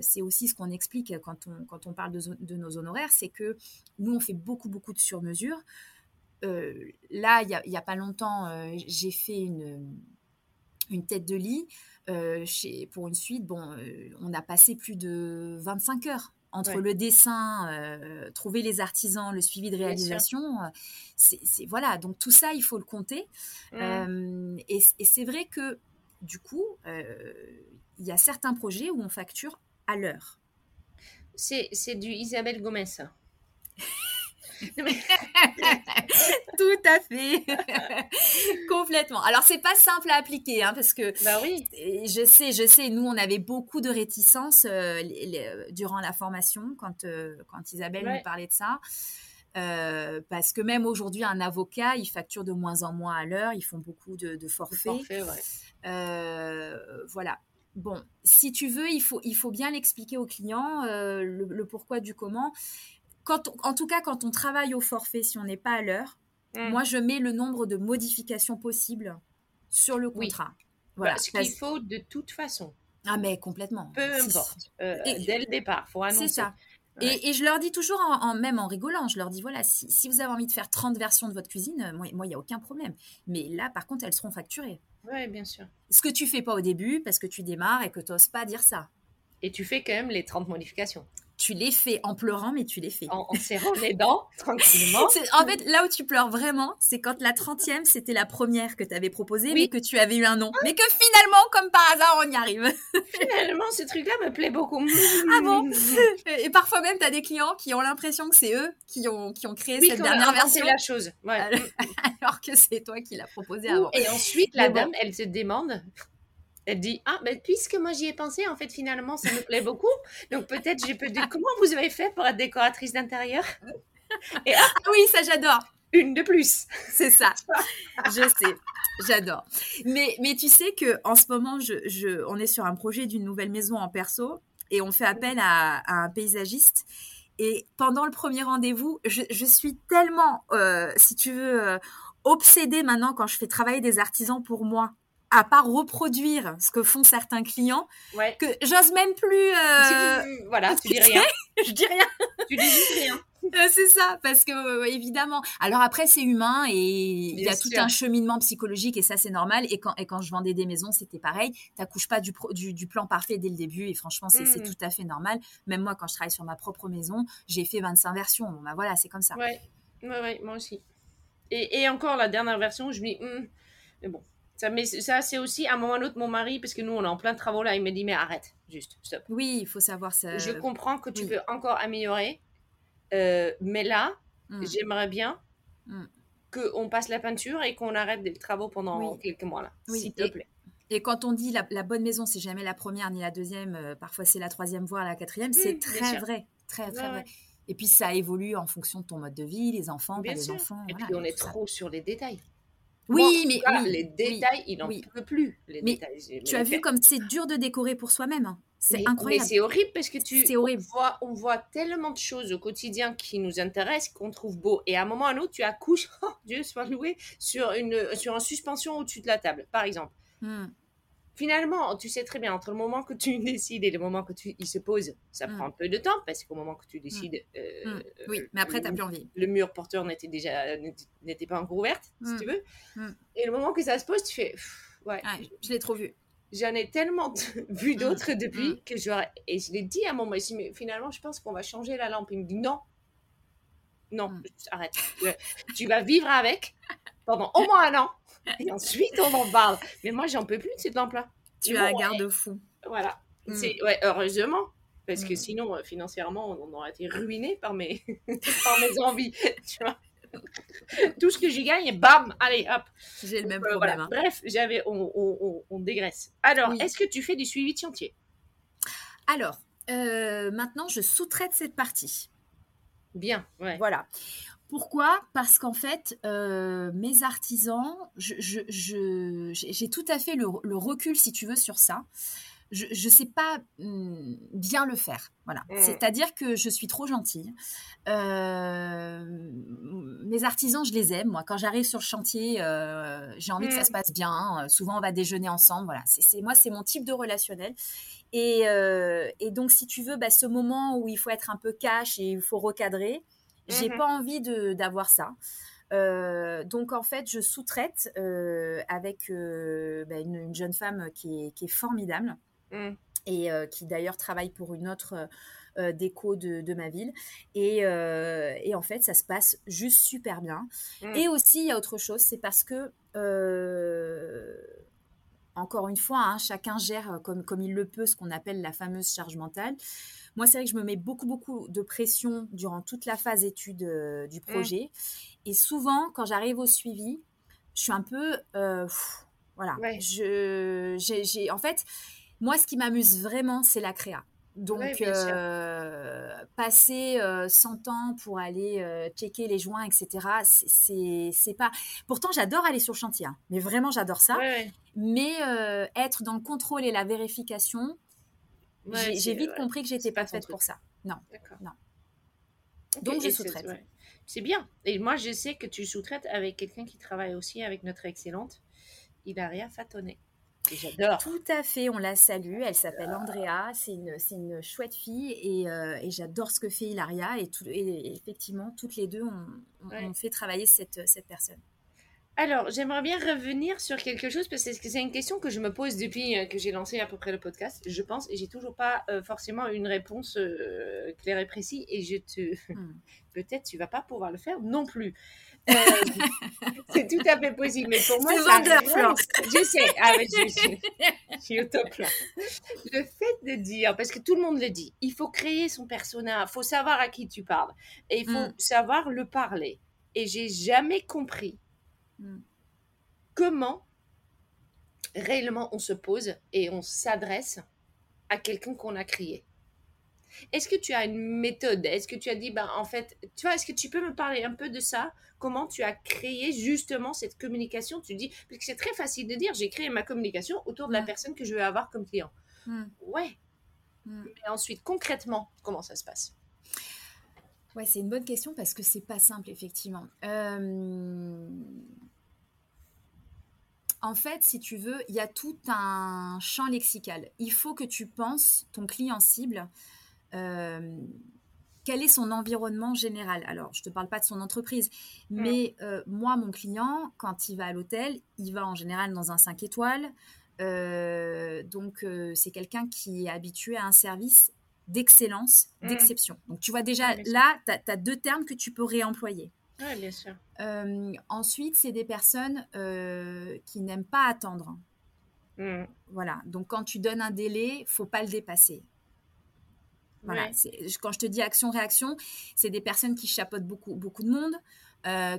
c'est aussi ce qu'on explique quand on, quand on parle de, de nos honoraires, c'est que nous, on fait beaucoup, beaucoup de sur-mesure. là, il n'y a, a, pas longtemps, j'ai fait une, une tête de lit. Euh, chez, pour une suite, bon, euh, on a passé plus de 25 heures entre le dessin, euh, trouver les artisans, le suivi de réalisation. c'est voilà, donc tout ça, il faut le compter. Mmh. et, c'est vrai que du coup, il y a certains projets où on facture à l'heure. C'est du Isabelle Gomez. Tout à fait. Complètement. Alors, c'est pas simple à appliquer, hein, parce que. Bah oui. Je sais, je sais, nous, on avait beaucoup de réticences euh, durant la formation quand, euh, quand Isabelle nous parlait de ça. Euh, parce que même aujourd'hui, un avocat, il facture de moins en moins à l'heure, ils font beaucoup de, forfaits. Forfait, ouais. voilà. Bon, si tu veux, il faut, il faut bien l'expliquer au client, le, pourquoi du comment en tout cas, quand on travaille au forfait, si on n'est pas à l'heure, mm. moi, je mets le nombre de modifications possibles sur le contrat. Voilà, ce qu'il faut de toute façon. Ah, mais complètement. Peu importe. Euh, dès le départ, faut annoncer. C'est ça. Et, je leur dis toujours, en, même en rigolant, je leur dis voilà, si, vous avez envie de faire 30 versions de votre cuisine, moi, il n'y a aucun problème. Mais là, par contre, elles seront facturées. Oui, bien sûr. Ce que tu fais pas au début, parce que tu démarres et que tu n'oses pas dire ça. Et tu fais quand même les 30 modifications tu les fais en pleurant, mais tu les fais. En, serrant les dents, tranquillement. En fait, là où tu pleures vraiment, c'est quand la 30e, c'était la première que tu avais proposée, mais que tu avais eu un nom. mais que finalement, comme par hasard, on y arrive. finalement, ce truc-là me plaît beaucoup. ah bon? Et parfois même, tu as des clients qui ont l'impression que c'est eux qui ont, qui ont créé cette dernière version. la chose. Alors que c'est toi qui l'as proposé avant. Et ensuite, la dame, elle se demande elle dit Ah, ben, puisque moi j'y ai pensé, en fait, finalement, ça me plaît beaucoup. Donc peut-être je peux dire Comment vous avez fait pour être décoratrice d'intérieur? Et ah, oui, ça j'adore. Une de plus. C'est ça. je sais. J'adore. Mais, mais tu sais que en ce moment, je, je, on est sur un projet d'une nouvelle maison en perso et on fait appel à, un paysagiste. Et pendant le premier rendez-vous, je, je suis tellement, euh, si tu veux, euh, obsédée maintenant quand je fais travailler des artisans pour moi à part reproduire ce que font certains clients, que j'ose même plus. Euh, voilà, tu dis rien. je dis rien. Tu dis juste rien. Euh, c'est ça, parce que évidemment. Alors après, c'est humain et il y a tout un cheminement psychologique et ça, c'est normal. Et quand, et quand je vendais des maisons, c'était pareil. Tu n'accouches pas du, du, plan parfait dès le début et franchement, c'est mmh. tout à fait normal. Même moi, quand je travaille sur ma propre maison, j'ai fait 25 versions. Bon, bah voilà, c'est comme ça. Ouais, ouais, ouais moi aussi. Et, et, encore la dernière version, je me dis, hmm, mais bon, ça, mais ça, c'est aussi à un moment ou autre mon mari, parce que nous, on est en plein de travaux là, il me dit, mais arrête, juste, stop. Oui, il faut savoir ça. Je comprends que tu peux encore améliorer, euh, mais là, mm. j'aimerais bien mm. qu'on passe la peinture et qu'on arrête les travaux pendant quelques mois là, s'il te plaît. Et quand on dit la, bonne maison, c'est jamais la première ni la deuxième, euh, parfois c'est la troisième, voire la quatrième, c'est très vrai, très très vrai. Et puis ça évolue en fonction de ton mode de vie, les enfants, pas les enfants. Et puis on est trop sur les détails. Oui, mais les détails, il n'en peut plus. Les mais tu as vu comme c'est dur de décorer pour soi-même. Hein. C'est incroyable. Mais c'est horrible parce que tu horrible. On, voit, on voit tellement de choses au quotidien qui nous intéressent, qu'on trouve beau. Et à un moment ou à un autre, tu accouches, oh, Dieu soit loué, sur une, sur une suspension au-dessus de la table, par exemple. Hmm finalement, tu sais très bien, entre le moment que tu décides et le moment que tu il se pose, ça mm. prend un peu de temps parce qu'au moment que tu décides. Mm. Euh, mm. oui, mais après, tu n'as plus envie. Le mur porteur n'était déjà n'était pas encore ouverte, si tu veux. Et le moment que ça se pose, tu fais. ouais. je l'ai trop vu. J'en ai tellement vu d'autres depuis que je. Et je l'ai dit à mon mari, mais finalement, je pense qu'on va changer la lampe. Il me dit non. Non, arrête. tu vas vivre avec pendant au moins un an. Et ensuite, on en parle. Mais moi, j'en peux plus de cette lampe-là. Tu as un garde-fou. Voilà. Mm. C'est, ouais, heureusement. Parce que mm. sinon, euh, financièrement, on, aurait été ruiné par mes, par mes envies. Tu vois tout ce que j'y gagne, bam, allez, hop. J'ai le même euh, problème. Hein. Bref, j'avais, on, on, on, dégraisse. Alors, est-ce que tu fais du suivi de chantier? Alors, euh, maintenant, je sous-traite cette partie. Bien, ouais. Voilà. Pourquoi? Parce qu'en fait, euh, mes artisans, j'ai tout à fait le, recul, si tu veux, sur ça. je ne sais pas mmh, bien le faire. Voilà. Mmh. C'est-à-dire que je suis trop gentille. Euh, mes artisans, je les aime. Moi, quand j'arrive sur le chantier, euh, j'ai envie que ça se mmh. passe bien. souvent, on va déjeuner ensemble. Voilà. C'est, moi, c'est mon type de relationnel. Et, et donc, si tu veux, bah, ce moment où il faut être un peu cash et il faut recadrer, j'ai pas envie d'avoir ça. donc en fait, je sous-traite avec bah, une, jeune femme qui est, qui est formidable. Mmh. et euh, qui d'ailleurs travaille pour une autre euh, euh, déco de, ma ville. Et, en fait, ça se passe juste super bien. Mmh. Et aussi, il y a autre chose, c'est parce que, encore une fois, hein, chacun gère comme, comme il le peut ce qu'on appelle la fameuse charge mentale. Moi, c'est vrai que je me mets beaucoup, beaucoup de pression durant toute la phase étude du mmh. projet. Et souvent, quand j'arrive au suivi, je suis un peu... voilà. Je, j'ai, en fait, moi, ce qui m'amuse vraiment, c'est la créa. Donc, euh, passer 100 euh, ans pour aller euh, checker les joints, etc., c'est pas. Pourtant, j'adore aller sur le chantier, hein. mais vraiment, j'adore ça. Mais être dans le contrôle et la vérification, j'ai vite compris que j'étais pas faite pour ça. Non. non. Donc, je sous-traite. C'est bien. Et moi, je sais que tu sous-traites avec quelqu'un qui travaille aussi avec notre excellente Hilaria Fatonnet. J'adore. Tout à fait, on la salue. Elle s'appelle Andrea. C'est une, une, chouette fille et, euh, et j'adore ce que fait Hilaria. Et, tout, et, effectivement, toutes les deux, on, fait travailler cette, cette personne. Alors, j'aimerais bien revenir sur quelque chose parce que c'est une question que je me pose depuis euh, que j'ai lancé à peu près le podcast, je pense, et j'ai toujours pas euh, forcément une réponse claire et précise. Et je te, hmm. peut-être tu vas pas pouvoir le faire non plus. Euh, c'est tout à fait possible. Mais pour moi, c'est vendeur, Je sais. Ah, je, suis au top là. Le fait de dire, parce que tout le monde le dit, il faut créer son personnage, il faut savoir à qui tu parles. Et il faut mm. savoir le parler. Et j'ai jamais compris mm. comment réellement on se pose et on s'adresse à quelqu'un qu'on a créé. Est-ce que tu as une méthode? Est-ce que tu as dit, ben, en fait, tu vois, est-ce que tu peux me parler un peu de ça? Comment tu as créé justement cette communication? Tu dis, parce que c'est très facile de dire, j'ai créé ma communication autour de la personne que je veux avoir comme client. Hmm. Ouais. Hmm. Mais ensuite, concrètement, comment ça se passe? Ouais, c'est une bonne question parce que c'est pas simple, effectivement. Euh, en fait, si tu veux, il y a tout un champ lexical. Il faut que tu penses ton client cible euh, quel est son environnement général Alors, je ne te parle pas de son entreprise, mais euh, moi, mon client, quand il va à l'hôtel, il va en général dans un 5 étoiles. Euh, donc, c'est quelqu'un qui est habitué à un service d'excellence, mmh. d'exception. Donc, tu vois déjà, là, tu as, deux termes que tu peux réemployer. Oui, bien sûr. ensuite, c'est des personnes qui n'aiment pas attendre. Mmh. Voilà. Donc, quand tu donnes un délai, faut pas le dépasser. Voilà, quand je te dis action-réaction, c'est des personnes qui chapeautent beaucoup, beaucoup de monde. Euh,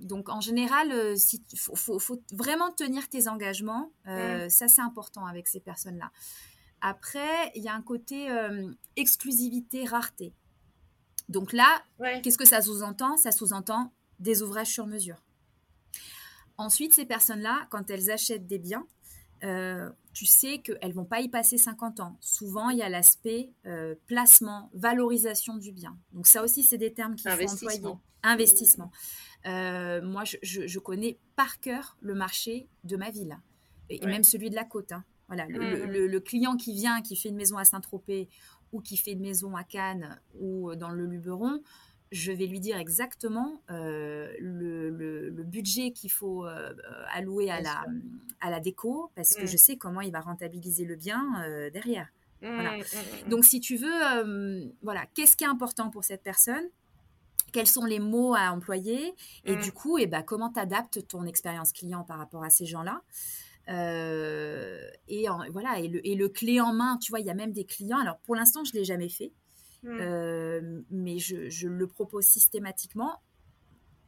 donc en général, il euh, si, faut, vraiment tenir tes engagements. Euh, mm. Ça, c'est important avec ces personnes-là. Après, il y a un côté exclusivité, rareté. Donc là, qu'est-ce que ça sous-entend? Ça sous-entend des ouvrages sur mesure. Ensuite, ces personnes-là, quand elles achètent des biens, euh, tu sais qu'elles vont pas y passer 50 ans. Souvent, il y a l'aspect euh, placement, valorisation du bien. Donc ça aussi, c'est des termes qui sont employés. Investissement. Euh, moi, je, connais par cœur le marché de ma ville et, même celui de la côte. Hein. Voilà, mmh, mmh. le, client qui vient, qui fait une maison à Saint-Tropez ou qui fait une maison à Cannes ou dans le Luberon, je vais lui dire exactement euh, le, budget qu'il faut euh, allouer à la, à la déco, parce que mm. je sais comment il va rentabiliser le bien euh, derrière. Donc, si tu veux, voilà, qu'est-ce qui est important pour cette personne? Quels sont les mots à employer? Et du coup, et eh ben, comment tu adaptes ton expérience client par rapport à ces gens-là? Et voilà et le, et le, clé en main tu vois il y a même des clients alors pour l'instant je l'ai jamais fait Mm. Euh, mais je, le propose systématiquement.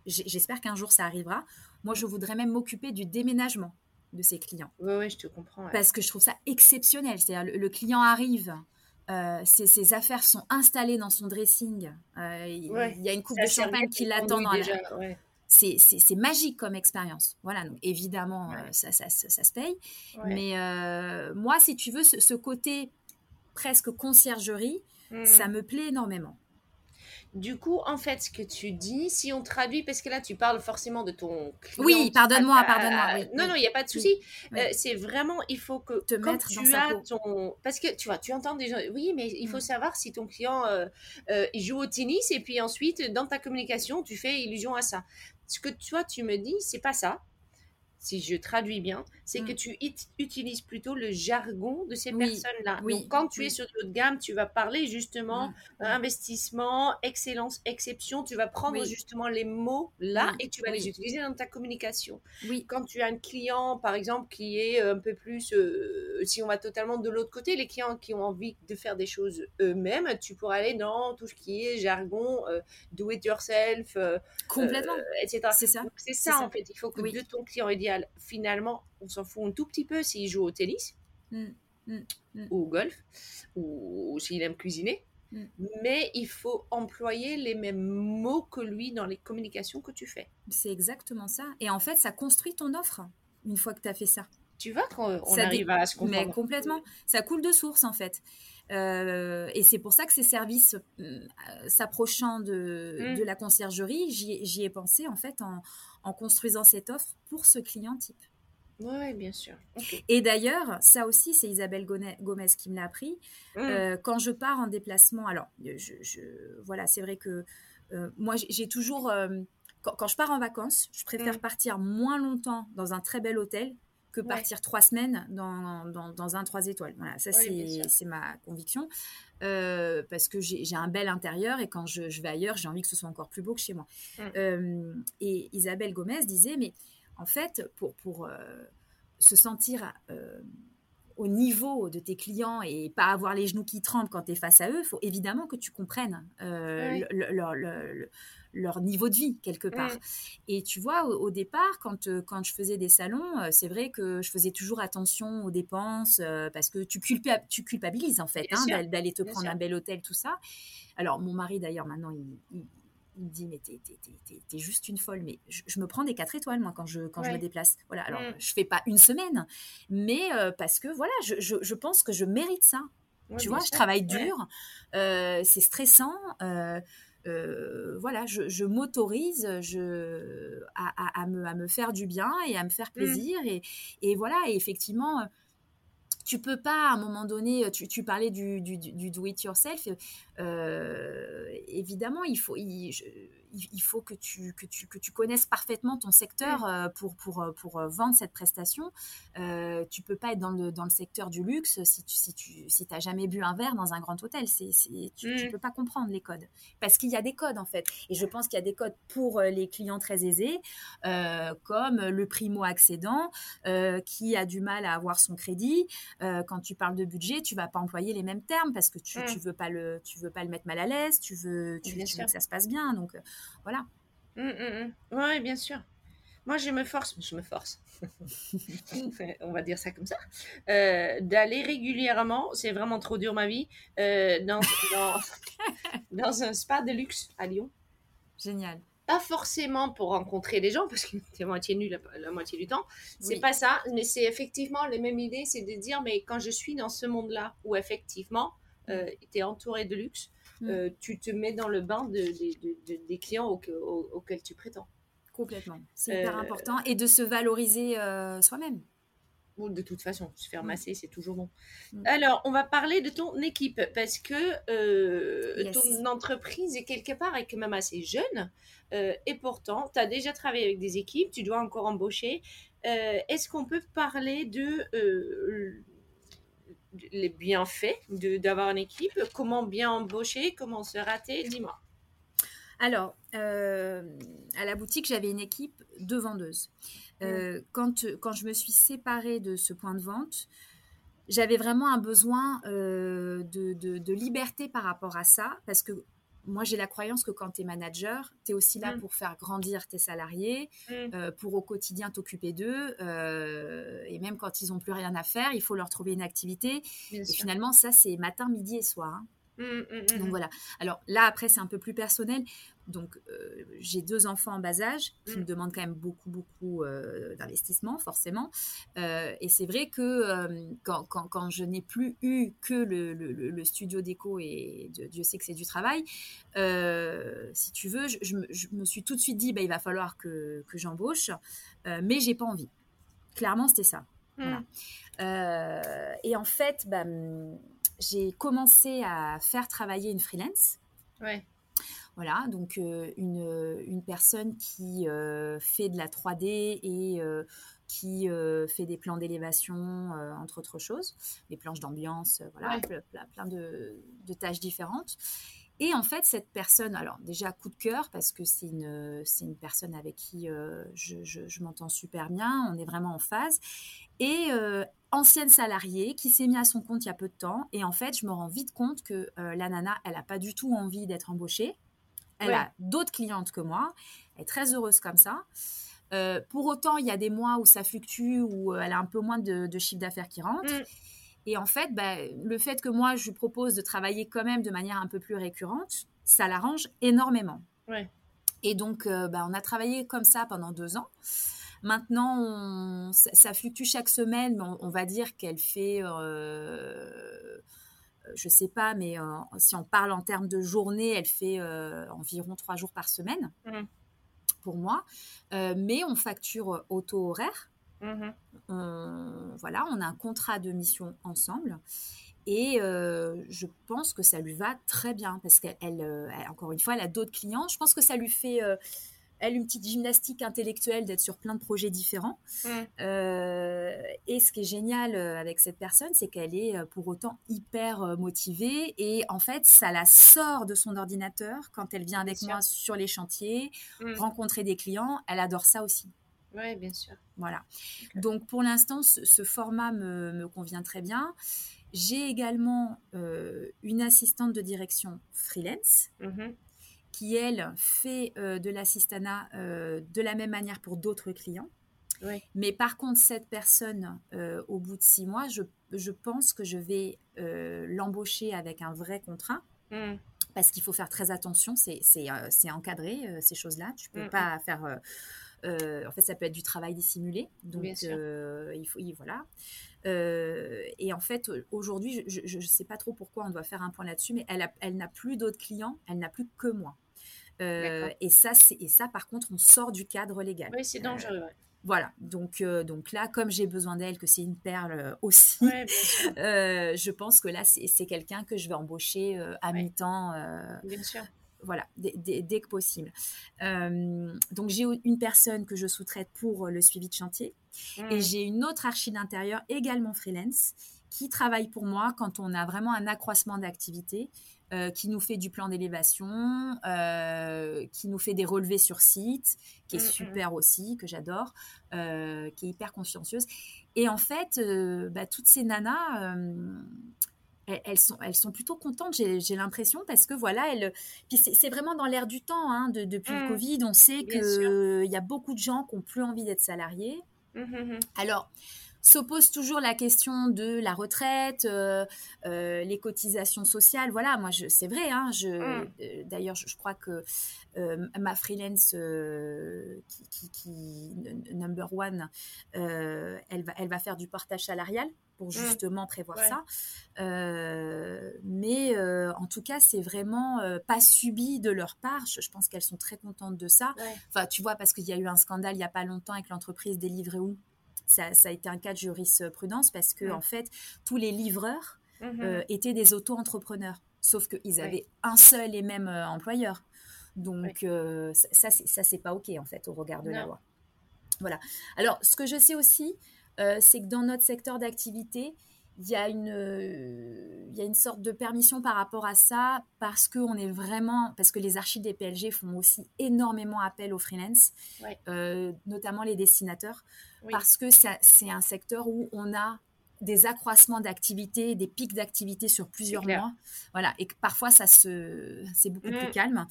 J'espère qu'un jour ça arrivera. Moi, je voudrais même m'occuper du déménagement de ces clients. Oui, oui, je te comprends. Parce que je trouve ça exceptionnel. C'est-à-dire, le, client arrive, euh, ses, affaires sont installées dans son dressing. Euh, il, y a une coupe de champagne qui l'attend dans la... c'est magique comme expérience. Voilà, donc évidemment, ça, ça, ça, se paye. Mais moi, si tu veux, ce, côté presque conciergerie, ça mmh. me plaît énormément. Du coup, en fait, ce que tu dis, si on traduit, parce que là, tu parles forcément de ton client. Oui, pardonne-moi, pardonne-moi. non, non, il n'y a pas de souci. Euh, c'est vraiment, il faut que te mettre tu dans as ton, parce que tu vois, tu entends des gens. Oui, mais il faut mm. savoir si ton client euh, euh, il joue au tennis et puis ensuite dans ta communication, tu fais illusion à ça. Ce que toi, tu me dis, c'est pas ça si je traduis bien, c'est que mm. tu utilises plutôt le jargon de ces personnes-là. Donc, quand tu es sur de haute gamme, tu vas parler justement mm. euh, investissement, excellence, exception. Tu vas prendre justement les mots là et tu vas les utiliser dans ta communication. Quand tu as un client, par exemple, qui est un peu plus, euh, si on va totalement de l'autre côté, les clients qui ont envie de faire des choses eux-mêmes, tu pourras aller dans tout ce qui est jargon, euh, do it yourself, complètement, etc. C'est ça. C'est ça, en fait. Il faut que de ton client finalement, on s'en fout un tout petit peu s'il joue au tennis mm, mm, mm. ou au golf ou, s'il aime cuisiner. Mais il faut employer les mêmes mots que lui dans les communications que tu fais. C'est exactement ça. Et en fait, ça construit ton offre une fois que tu as fait ça. Tu vois qu'on arrive à se comprendre. Mais complètement. Ça coule de source en fait. Euh, et c'est pour ça que ces services euh, s'approchant de, de, la conciergerie, j'y ai pensé en fait en, en construisant cette offre pour ce client type. Oui, bien sûr. Et d'ailleurs, ça aussi, c'est Isabelle Gomez qui me l'a appris. Mmh. Euh, quand je pars en déplacement, alors, je, voilà, c'est vrai que moi, j'ai toujours, quand, je pars en vacances, je préfère mmh. partir moins longtemps dans un très bel hôtel que partir trois semaines dans, dans, un trois étoiles. Voilà, ça c'est ma conviction. Euh, parce que j'ai un bel intérieur et quand je, vais ailleurs, j'ai envie que ce soit encore plus beau que chez moi. Mm. Euh, et Isabelle Gomez disait, mais en fait, pour, pour euh, se sentir au niveau de tes clients et pas avoir les genoux qui tremblent quand tu es face à eux, il faut évidemment que tu comprennes leur, leur niveau de vie quelque part. Et tu vois, au, départ, quand, euh, quand je faisais des salons, euh, c'est vrai que je faisais toujours attention aux dépenses euh, parce que tu, tu culpabilises en fait hein, d'aller te prendre un bel hôtel, tout ça. Alors, mon mari d'ailleurs, maintenant, il, me dit mais t'es, juste une folle mais je, me prends des 4 étoiles moi quand je quand je me déplace voilà alors mm. je fais pas une semaine mais parce que voilà je, je, pense que je mérite ça tu vois je travaille dur c'est stressant euh, voilà, je, m'autorise je, à, me, à, me, faire du bien et à me faire mmh. plaisir. Et, et, voilà, et effectivement, tu peux pas, à un moment donné, tu, tu parlais du, du, du, do it yourself. Euh, évidemment, il faut, il, il faut que tu, que, tu, que tu connaisses parfaitement ton secteur mm. euh, pour, pour, euh, pour vendre cette prestation. Euh, tu peux pas être dans le, dans le secteur du luxe si tu si tu si as jamais bu un verre dans un grand hôtel. C'est, tu, ne mm. peux pas comprendre les codes. Parce qu'il y a des codes, en fait. Et je pense qu'il y a des codes pour les clients très aisés, comme le primo-accédant qui a du mal à avoir son crédit. quand tu parles de budget, tu vas pas employer les mêmes termes parce que tu, mm. tu veux pas le tu veux pas le mettre mal à l'aise. Tu veux, tu, veux que ça se passe bien. Donc voilà. Mmh, mmh, mmh. Oui, bien sûr. Moi, je me force, je me force, on va dire ça comme ça, euh, d'aller régulièrement, c'est vraiment trop dur ma vie, euh, dans, dans, un spa de luxe à Lyon. Génial. Pas forcément pour rencontrer des gens, parce que c'est moitié nul la, moitié du temps. C'est pas ça, mais c'est effectivement la même idée, c'est de dire, mais quand je suis dans ce monde-là, où effectivement, euh, tu es entouré de luxe, Mm. Euh, tu te mets dans le bain des clients auxquels tu prétends. Complètement. C'est hyper euh, important. Et de se valoriser euh, soi-même. De toute façon, se faire mm. masser, c'est toujours bon. Mm. Alors, on va parler de ton équipe parce que ton entreprise est quelque part est quand même assez jeune et pourtant, tu as déjà travaillé avec des équipes, tu dois encore embaucher. Est-ce qu'on peut parler de les bienfaits d'avoir une équipe Comment bien embaucher Comment se rater Dis-moi. Alors, euh, à la boutique, j'avais une équipe de vendeuses. Euh, quand, quand je me suis séparée de ce point de vente, j'avais vraiment un besoin euh, de, de, liberté par rapport à ça, parce que moi, j'ai la croyance que quand tu es manager, tu es aussi là mm. pour faire grandir tes salariés, mm. euh, pour au quotidien t'occuper d'eux. Euh, et même quand ils n'ont plus rien à faire, il faut leur trouver une activité. et finalement, ça, c'est matin, midi et soir. Hein. Mm, Donc voilà. Alors là, après, c'est un peu plus personnel. Donc, euh, j'ai deux enfants en bas âge qui me Mm. demandent quand même beaucoup, beaucoup euh, d'investissement, forcément. Euh, et c'est vrai que euh, quand, quand- quand je n'ai plus eu que le, le- studio déco, et Dieu, Dieu sait que c'est du travail, si tu veux, je, je me, je me suis tout de suite dit, bah, il va falloir que, que j'embauche, mais j'ai pas envie. Clairement, c'était ça. Voilà. Mm. Et en fait, bah, j'ai commencé à faire travailler une freelance. Ouais. Voilà, donc euh, une, une personne qui euh, fait de la 3D et euh, qui euh, fait des plans d'élévation, euh, entre autres choses, des planches d'ambiance, euh, voilà, Ouais. plein de, de tâches différentes. Et en fait, cette personne, alors déjà coup de cœur parce que c'est une, c'est une personne avec qui euh, je, je- je m'entends super bien, on est vraiment en phase. Et euh, ancienne salariée qui s'est mise à son compte il y a peu de temps. Et en fait, je me rends vite compte que euh, la nana, elle n'a pas du tout envie d'être embauchée. Elle Ouais. a d'autres clientes que moi. Elle est très heureuse comme ça. Euh, pour autant, il y a des mois où ça fluctue, où euh, elle a un peu moins de, de chiffre d'affaires qui rentre. Mm. Et en fait, bah, le fait que moi, je lui propose de travailler quand même de manière un peu plus récurrente, ça l'arrange énormément. Ouais. Et donc, euh, bah, on a travaillé comme ça pendant deux ans. Maintenant, on- ça, ça fluctue chaque semaine, mais on, on va dire qu'elle fait, euh, je sais pas, mais euh, si on parle en termes de journée, elle fait euh, environ trois jours par semaine Mm. pour moi. Euh, mais on facture auto-horaire. Mhm. On, voilà, on a un contrat de mission ensemble. Et euh, je pense que ça lui va très bien parce qu'elle, elle, elle- encore une fois, elle a d'autres clients. Je pense que ça lui fait, euh, elle, une petite gymnastique intellectuelle d'être sur plein de projets différents. Mm. Euh, et ce qui est génial euh, avec cette personne, c'est qu'elle est euh, pour autant hyper motivée. Et en fait, ça la sort de son ordinateur quand elle vient avec Bien sûr. moi sur les chantiers, Mm. rencontrer des clients. Elle adore ça aussi. Ouais, bien sûr. Voilà. Donc pour l'instant, ce, ce format me, me convient très bien. J'ai également euh, une assistante de direction freelance Mhm. Qui, elle, fait euh, de l'assistanat euh, de la même manière pour d'autres clients. Ouais. Mais par contre, cette personne, euh, au bout de six mois, je, je pense que je vais l'embaucher avec un vrai contrat Mm. parce qu'il faut faire très attention, c'est encadré ces choses-là. Tu peux Mm, pas faire. euh, euh, en fait, ça peut être du travail dissimulé. Donc, euh, il faut, il- voilà. Euh, et en fait, aujourd'hui, je ne sais pas trop pourquoi on doit faire un point là-dessus, mais elle, a- elle n'a plus d'autres clients, elle n'a plus que moi. Euh, et ça, c'est- et ça, par contre, on sort du cadre légal. Oui, c'est dangereux. Ouais. Voilà. Donc, euh, donc là, comme j'ai besoin d'elle, que c'est une perle euh, aussi, Ouais, euh, je pense que là, c'est c'est quelqu'un que je vais embaucher euh, à Ouais. mi-temps. euh, Bien sûr. voilà, dès, dès- dès que possible. Euh, donc j'ai une personne que je sous-traite pour le suivi de chantier Mm. et j'ai une autre archi d'intérieur également freelance qui travaille pour moi quand on a vraiment un accroissement d'activité, euh, qui nous fait du plan d'élévation, euh, qui nous fait des relevés sur site, qui est Mm, mm. super aussi, que j'adore, euh, qui est hyper consciencieuse. Et en fait, bah, toutes ces nanas, elles, sont, elles sont plutôt contentes, j'ai l'impression, parce que voilà, elles, puis c'est vraiment dans l'air du temps, hein, de- depuis le Mm. Covid, on sait qu'il y a beaucoup de gens qui n'ont plus envie d'être salariés. Mhm. Alors, s'oppose toujours la question de la retraite, euh, euh, les cotisations sociales. Voilà, moi, je- c'est vrai. Hein, je, Mm. euh, D'ailleurs, je, je crois que ma freelance qui, qui- qui- n- number one, elle, va, elle va faire du portage salarial pour justement prévoir Ouais. ça. Mais en tout cas, c'est vraiment pas subi de leur part. Je, je pense qu'elles sont très contentes de ça. Ouais. Enfin, tu vois, parce qu'il y a eu un scandale il n'y a pas longtemps avec l'entreprise Deliveroo. Ça, ça a été un cas de jurisprudence parce que, en fait, tous les livreurs Mhm. euh, étaient des auto-entrepreneurs. Sauf qu'ils avaient un seul et même euh, employeur. Donc, euh, ça, ça, c'est- pas OK, en fait, au regard de la loi. Voilà. Alors, ce que je sais aussi, euh, c'est que dans notre secteur d'activité, il y, a une, euh, il y a une sorte de permission par rapport à ça parce que on est vraiment parce que les archives des PLG font aussi énormément appel aux freelance, Ouais. euh, notamment les dessinateurs, Oui. parce que c'est un secteur où on a des accroissements d'activité, des pics d'activité sur plusieurs mois, voilà, et que parfois ça se, c'est beaucoup Mm. plus calme.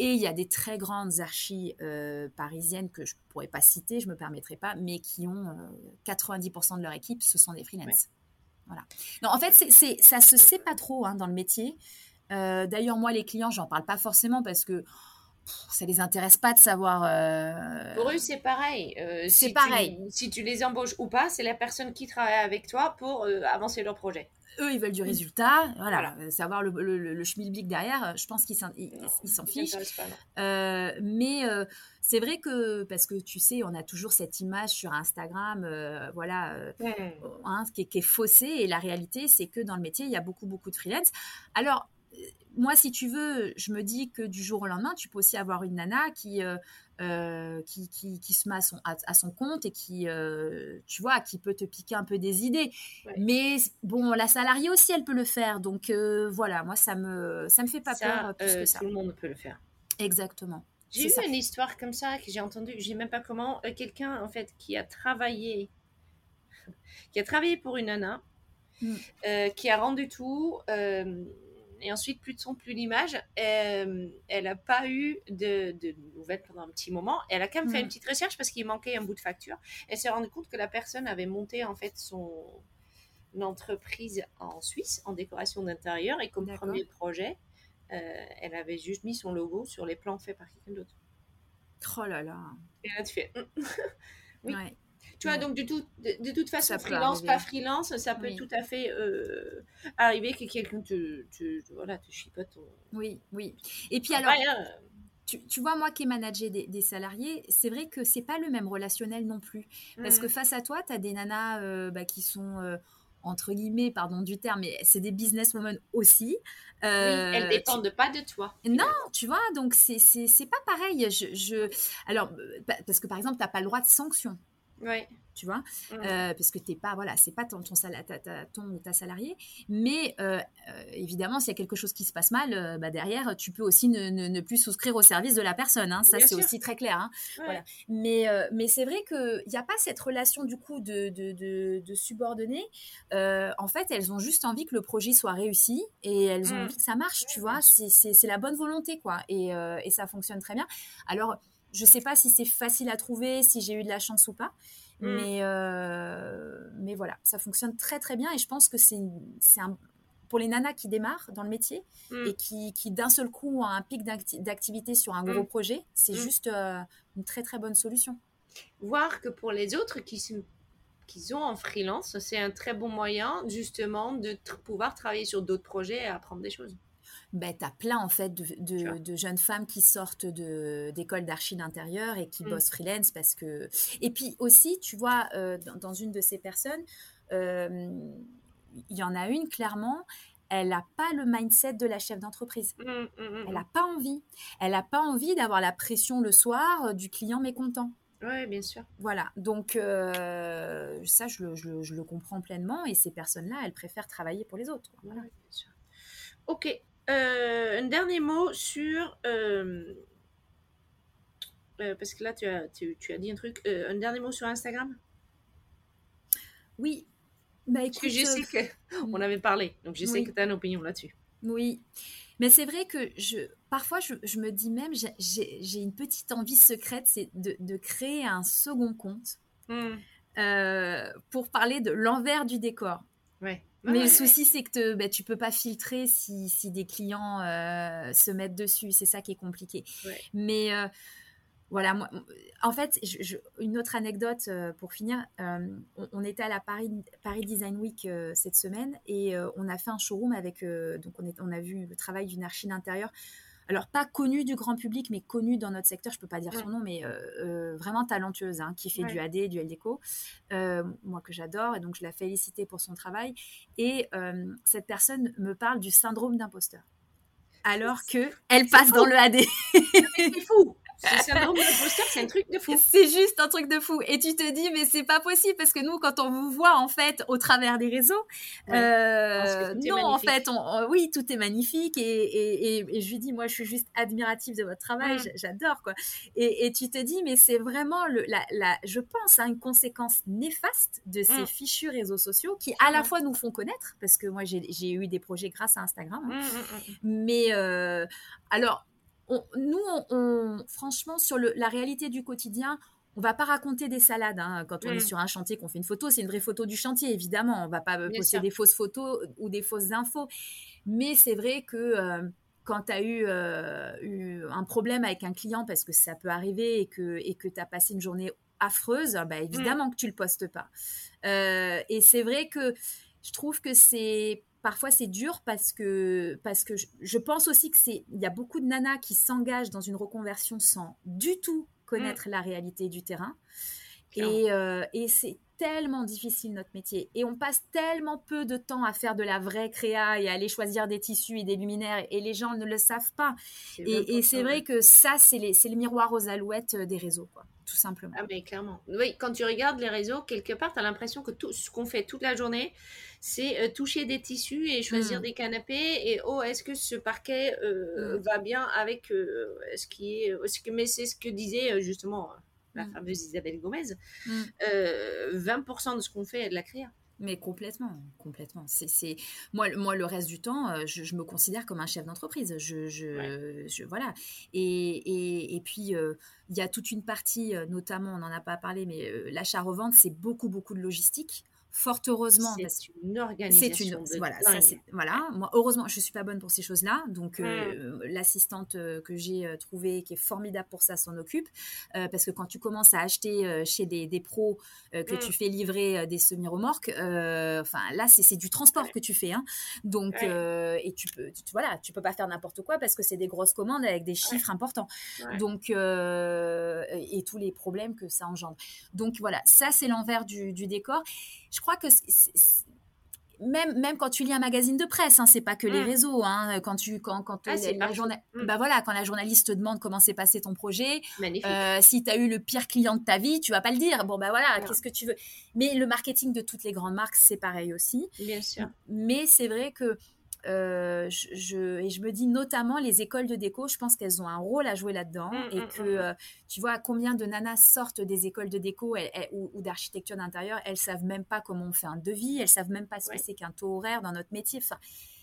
Et il y a des très grandes archives euh, parisiennes que je ne pourrais pas citer, je ne me permettrai pas, mais qui ont euh, 90% de leur équipe, ce sont des freelances. Voilà. Non, en fait, c'est, c'est, ça se sait pas trop hein, dans le métier. Euh, d'ailleurs, moi, les clients, j'en parle pas forcément parce que ça les intéresse pas de savoir. euh, Pour eux, c'est pareil. Euh, C'est si pareil. Tu, si tu les embauches ou pas, c'est la personne qui travaille avec toi pour euh, avancer leur projet. Eux, ils veulent du résultat. Voilà, Euh, savoir le, le, schmilblick derrière, euh, je pense qu'ils s'en fichent. Euh, mais euh, c'est vrai que, parce que tu sais, on a toujours cette image sur Instagram, euh, voilà, hein, qui, est, qui est faussée. Et la réalité, c'est que dans le métier, il y a beaucoup, beaucoup de freelance. Alors, moi, si tu veux, je me dis que du jour au lendemain, tu peux aussi avoir une nana qui, euh, euh, qui, qui, qui se met à son, à, à son compte et qui, euh, tu vois, qui peut te piquer un peu des idées. Ouais. Mais bon, la salariée aussi, elle peut le faire. Donc euh, voilà, moi, ça me, ça me fait pas Ça, peur plus que ça. Tout le monde peut le faire. Exactement. J'ai eu ça. une histoire comme ça que j'ai entendue, je sais même pas comment, quelqu'un en fait qui a travaillé, qui a travaillé pour une nana, Mm. qui a rendu tout, et ensuite plus de son, plus d'image. Euh, elle n'a pas eu de, de nouvelles pendant un petit moment. Elle a quand même fait Mm. une petite recherche parce qu'il manquait un bout de facture. Elle s'est rendue compte que la personne avait monté en fait son entreprise en Suisse en décoration d'intérieur et comme premier projet, euh, elle avait juste mis son logo sur les plans faits par quelqu'un d'autre. Oh là là. Et là, tu fais. hum. Oui. Ouais. Tu vois, donc de, tout, de, de toute façon, Ça freelance, pas freelance, ça peut Oui. tout à fait euh, arriver que quelqu'un te, te, voilà, te chipote ton. Oui, oui. Et puis alors, Rien, euh, tu, tu vois, moi qui ai managé des, des salariés, c'est vrai que c'est pas le même relationnel non plus. Parce que face à toi, tu as des nanas euh, bah, qui sont, euh, entre guillemets, pardon du terme, mais c'est des businesswomen aussi. oui, Euh, elles dépendent pas de toi. Non, tu vois, donc c'est pas pareil. Je, je... Alors, pa- parce que par exemple, tu n'as pas le droit de sanction. Ouais. tu vois, euh, parce que t'es pas, voilà, c'est pas ton, ton, ta, ta- ton ou ta salarié, mais euh, euh, évidemment, s'il y a quelque chose qui se passe mal, bah, derrière, tu peux aussi ne, ne- ne plus souscrire au service de la personne, hein, ça c'est aussi très clair. hein. Ouais. Voilà. Mais, mais c'est vrai qu'il n'y a pas cette relation du coup de, de, de, de subordonnés. En fait, elles ont juste envie que le projet soit réussi et elles ont Mm. envie que ça marche, tu vois, c'est la bonne volonté, quoi, et, et ça fonctionne très bien. Alors, je sais pas si c'est facile à trouver, si j'ai eu de la chance ou pas. Mm. Mais, euh, mais voilà, ça fonctionne très très bien et je pense que c'est un, pour les nanas qui démarrent dans le métier Mm. et qui, qui d'un seul coup ont un pic d'acti- d'activité sur un gros Mm. projet, c'est Mm. juste euh, une très très bonne solution. Voir que pour les autres qui sont qu'ils ont en freelance, c'est un très bon moyen justement de pouvoir travailler sur d'autres projets et apprendre des choses. Ben, tu as plein en fait de, de, jeunes femmes qui sortent de- d'écoles d'archi d'intérieur et qui Mm. bossent freelance parce que... Et puis aussi, tu vois, euh, dans, dans une de ces personnes, euh, il y en a une clairement, elle n'a pas le mindset de la chef d'entreprise. Mm, mm, Elle n'a pas envie. Elle n'a pas envie d'avoir la pression le soir euh, du client mécontent. Ouais, bien sûr. Voilà, donc euh, ça, je le, je le- je le comprends pleinement et ces personnes-là, elles préfèrent travailler pour les autres. Voilà. Ouais, bien sûr. Ok. Euh, un dernier mot sur. euh, euh, parce que là, tu as, tu, tu as dit un truc. Un dernier mot sur Instagram? Oui, bah Parce que écoute, je sais qu'on avait parlé. Donc, je sais Oui. que tu as une opinion là-dessus. Oui, mais c'est vrai que je, parfois je, je me dis même, j'ai- une petite envie secrète, c'est de, de créer un second compte Hmm. pour parler de l'envers du décor. Ouais. Mais Ouais, le souci, c'est que te, bah, tu peux pas filtrer si, si des clients euh, se mettent dessus. C'est ça qui est compliqué. Ouais. Mais euh, voilà, moi, en fait, je- je- une autre anecdote euh, pour finir. on, on était à la Paris, Paris Design Week cette semaine et on a fait un showroom avec. donc, on, est, on a vu le travail d'une archi d'intérieur. Alors, pas connue du grand public, mais connue dans notre secteur. Je peux pas dire son nom, mais euh, euh, vraiment talentueuse, hein, qui fait Ouais. du AD, du LDECO. Euh, moi, que j'adore. Et donc, je la félicité pour son travail. Et cette personne me parle du syndrome d'imposteur. Alors que elle passe dans le AD. C'est fou. Ce syndrome d'imposteur, c'est un truc de fou. C'est juste un truc de fou. Et tu te dis, mais c'est pas possible parce que nous, quand on vous voit en fait au travers des réseaux, Ouais. euh, non, en fait, on- on- oui, tout est magnifique. Et, et, et- et je lui dis, moi, je suis juste admirative de votre travail, Mm. j'adore quoi. Et, et tu te dis, mais c'est vraiment le, la, la, je pense à une conséquence néfaste de ces Mm. fichus réseaux sociaux qui à la Mm. fois nous font connaître, parce que moi, j'ai eu des projets grâce à Instagram. hein. Mais euh, alors, on- nous, on, franchement, sur le- la réalité du quotidien, on va pas raconter des salades hein. quand on Mm. est sur un chantier, qu'on fait une photo. C'est une vraie photo du chantier, évidemment. On va pas Bien poster sûr. des fausses photos ou des fausses infos. Mais c'est vrai que euh, quand tu as eu, eu, un problème avec un client parce que ça peut arriver et que et que tu as passé une journée affreuse, bah, évidemment que tu le postes pas. et c'est vrai que je trouve que c'est parfois c'est dur parce que parce que je, pense aussi que c'est il y a beaucoup de nanas qui s'engagent dans une reconversion sans du tout connaître mm. la réalité du terrain et, euh, et c'est tellement difficile notre métier et on passe tellement peu de temps à faire de la vraie créa et à aller choisir des tissus et des luminaires et les gens ne le savent pas et, c'est vrai que ça c'est le miroir aux alouettes euh, des réseaux quoi tout simplement. Ah, mais clairement. Oui, quand tu regardes les réseaux, quelque part, tu as l'impression que tout ce qu'on fait toute la journée, c'est euh, toucher des tissus et choisir hmm. des canapés. Et oh, est-ce que ce parquet euh, hmm. va bien avec euh, ce qui est. Ce que, mais c'est ce que disait justement la hmm. fameuse Isabelle Gomez 20% de ce qu'on fait est de la créa. Mais complètement, complètement. C'est, moi, moi, le reste du temps, euh, je, me considère comme un chef d'entreprise. Je, je, voilà. Et, et, puis, euh, il y a toute une partie, euh, notamment, on n'en a pas parlé, mais l'achat-revente, c'est beaucoup, beaucoup de logistique fort heureusement. C'est une organisation. Une, voilà, voilà. Moi, heureusement, je suis pas bonne pour ces choses-là. Donc, euh, l'assistante euh, que j'ai euh, trouvée, qui est formidable pour ça, s'en occupe. parce que quand tu commences à acheter chez des, des pros, que mm. tu fais livrer des semi-remorques, enfin, là, c'est du transport que tu fais. Hein. Donc, et tu peux, tu, voilà, tu peux pas faire n'importe quoi parce que c'est des grosses commandes avec des chiffres importants. Donc, et tous les problèmes que ça engendre. Donc, voilà, ça, c'est l'envers du, du décor je crois que même, même quand tu lis un magazine de presse, hein, c'est pas que les mm. réseaux. Hein, quand tu, quand, quand ah, la, mm. bah voilà, quand la journaliste te demande comment s'est passé ton projet, euh, si tu as eu le pire client de ta vie, tu vas pas le dire. Bon bah voilà, qu'est-ce que tu veux? Mais le marketing de toutes les grandes marques, c'est pareil aussi. Bien sûr. Mais c'est vrai que euh, je, et je me dis notamment les écoles de déco, je pense qu'elles ont un rôle à jouer là-dedans mmh, et mmh, que mmh. Euh, tu vois combien de nanas sortent des écoles de déco ou, d'architecture d'intérieur, elles savent même pas comment on fait un devis, elles savent même pas ce que c'est qu'un taux horaire dans notre métier. Enfin,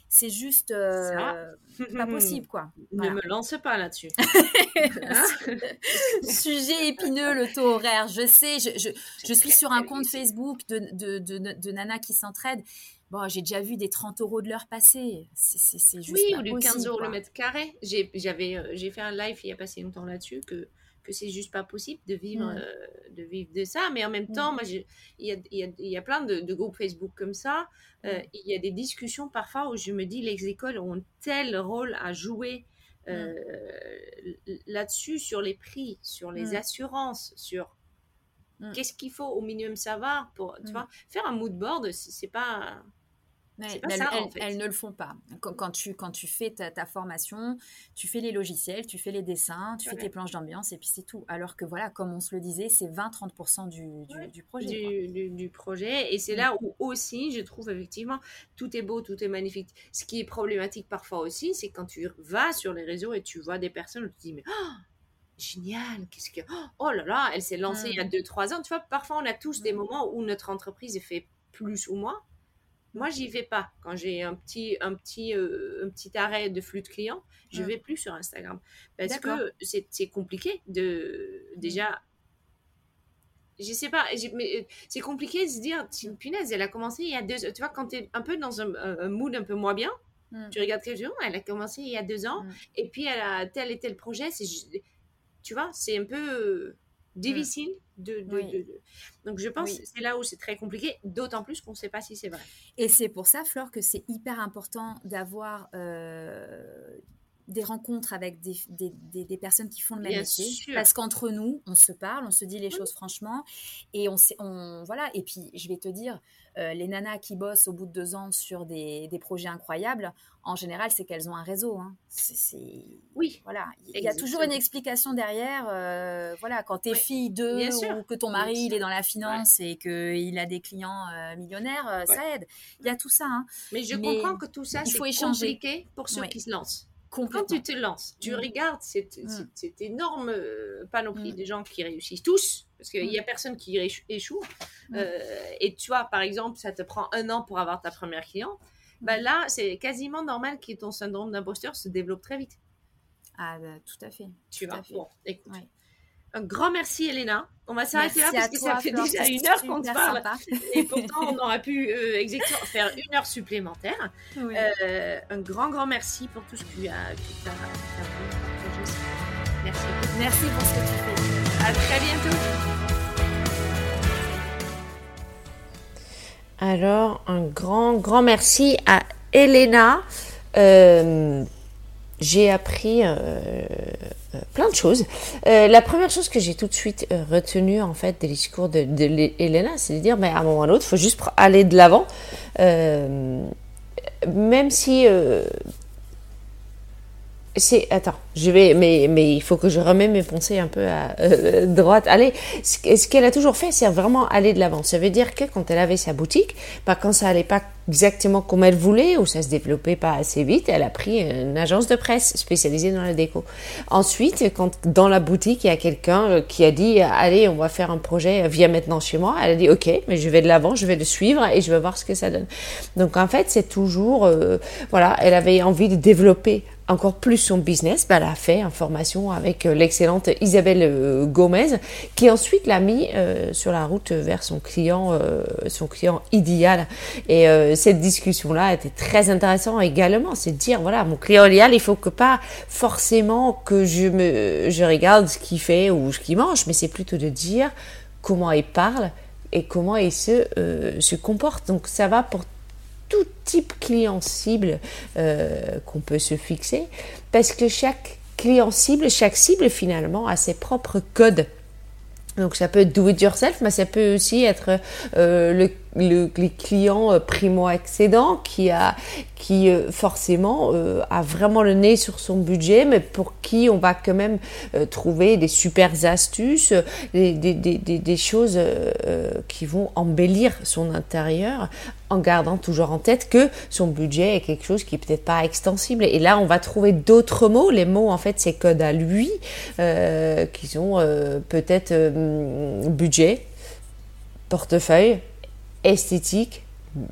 c'est juste euh, pas possible quoi. Ne me lance pas là-dessus. Sujet épineux le taux horaire. Je sais, je, je, je suis sur un compte Facebook de, de, de, de nanas qui s'entraident Bon, j'ai déjà vu des 30 euros de l'heure passer. C'est juste. Oui, ou du 15 euros le mètre carré. J'ai euh, fait un live il y a passé longtemps là-dessus que, que c'est juste pas possible de vivre, euh, de vivre de ça. Mais en même temps, moi, il y a, y, a, y a, plein de, de, groupes Facebook comme ça. Euh. Il y a des discussions parfois où je me dis les écoles ont tel rôle à jouer. là-dessus sur les prix, sur les assurances, sur qu'est-ce qu'il faut au minimum savoir pour tu vois, faire un mood board, c'est pas elles, ne le font pas. Quand, tu, quand tu fais ta, formation, tu fais les logiciels, tu fais les dessins, tu fais tes planches d'ambiance et puis c'est tout. Alors que voilà, comme on se le disait, c'est 20-30% du, du, projet. Du, projet. Et c'est mm. là où aussi, je trouve effectivement, tout est beau, tout est magnifique. Ce qui est problématique parfois aussi, c'est quand tu vas sur les réseaux et tu vois des personnes où tu te dis, mais... Oh, génial, qu'est-ce que... Oh là là, elle s'est lancée il y a 2-3 mm. ans. Tu vois, parfois on a tous des mm. moments où notre entreprise est fait plus ou moins. Moi, j'y vais pas. Quand j'ai un petit, un, petit, euh, un petit arrêt de flux de clients, je ne vais plus sur Instagram. Parce que c'est compliqué de. Déjà. Je sais pas, mais euh, c'est compliqué de se dire, punaise, elle a commencé il y a deux Tu vois, quand tu es un peu dans un, mood un peu moins bien, mm. tu regardes quelque chose, elle a commencé il y a deux ans, mm. et puis elle a tel et tel projet. Tu vois, c'est un peu difficile de, Donc je pense que c'est là où c'est très compliqué, d'autant plus qu'on ne sait pas si c'est vrai. Et c'est pour ça, Flore, que c'est hyper important d'avoir euh, des rencontres avec des, des, des, personnes qui font le même métier. Parce qu'entre nous, on se parle, on se dit les choses franchement. Et on, on voilà. Et puis, je vais te dire, euh, les nanas qui bossent au bout de deux ans sur des, des projets incroyables, en général, c'est qu'elles ont un réseau. Hein. C'est, oui. Voilà. Il y a toujours une explication derrière. Euh, voilà, quand tu es fille de ou que ton mari il est dans la finance et qu'il a des clients euh, millionnaires, ça aide. Il y a tout ça. Hein. Mais je comprends que tout ça, c'est compliqué pour ceux qui se lancent. Quand tu te lances, tu mm. regardes cette, mm. cette, énorme euh, panoplie mm. de gens qui réussissent tous, parce qu'il n'y a personne qui échoue. Euh, et tu vois, par exemple, ça te prend un an pour avoir ta première client. Bah là, c'est quasiment normal que ton syndrome d'imposteur se développe très vite. Ah, bah, tout à fait. Tu vois, bon, écoute. Un grand merci, Elena. On va s'arrêter là parce que ça fait déjà une heure qu'on te parle. Et pourtant, on aurait pu euh, exactement faire une heure supplémentaire. Euh, un grand, grand merci pour tout ce que tu as, que Merci. Merci pour ce que tu fais. À très bientôt. Alors, un grand, grand merci à Elena. Euh, j'ai appris euh, euh, plein de choses. la première chose que j'ai tout de suite retenue en fait des discours de, de c'est de dire, mais à un moment ou à l'autre, il faut juste aller de l'avant, même si c'est attends, je vais mais mais il faut que je remets mes pensées un peu à euh, droite. Allez, ce qu'elle a toujours fait, c'est vraiment aller de l'avant. Ça veut dire que quand elle avait sa boutique, bah quand ça allait pas exactement comme elle voulait ou ça se développait pas assez vite, elle a pris une agence de presse spécialisée dans la déco. Ensuite, quand dans la boutique il y a quelqu'un euh, qui a dit allez, on va faire un projet, viens maintenant chez moi, elle a dit ok, mais je vais de l'avant, je vais le suivre et je vais voir ce que ça donne. Donc en fait, c'est toujours euh, voilà, elle avait envie de développer encore plus son business, bah, elle a fait en formation avec euh, l'excellente Isabelle euh, Gomez, qui ensuite l'a mis euh, sur la route vers son client, son client idéal. Et cette discussion-là était très intéressante également. C'est de dire, voilà, mon client idéal, il faut que pas forcément que je me, je regarde ce qu'il fait ou ce qu'il mange, mais c'est plutôt de dire comment il parle et comment il se, se comporte. Donc ça va pour tout type client cible euh, qu'on peut se fixer, parce que chaque client cible, chaque cible finalement a ses propres codes. Donc ça peut être do it yourself, mais ça peut aussi être euh, le le, euh, primo-accédants qui a qui forcément a vraiment le nez sur son budget, mais pour qui on va quand même trouver des super astuces, des, des, des, des choses qui vont embellir son intérieur en gardant toujours en tête que son budget est quelque chose qui est peut-être pas extensible. Et là, on va trouver d'autres mots. Les mots, en fait, c'est code à lui, qui sont peut-être budget, portefeuille, esthétique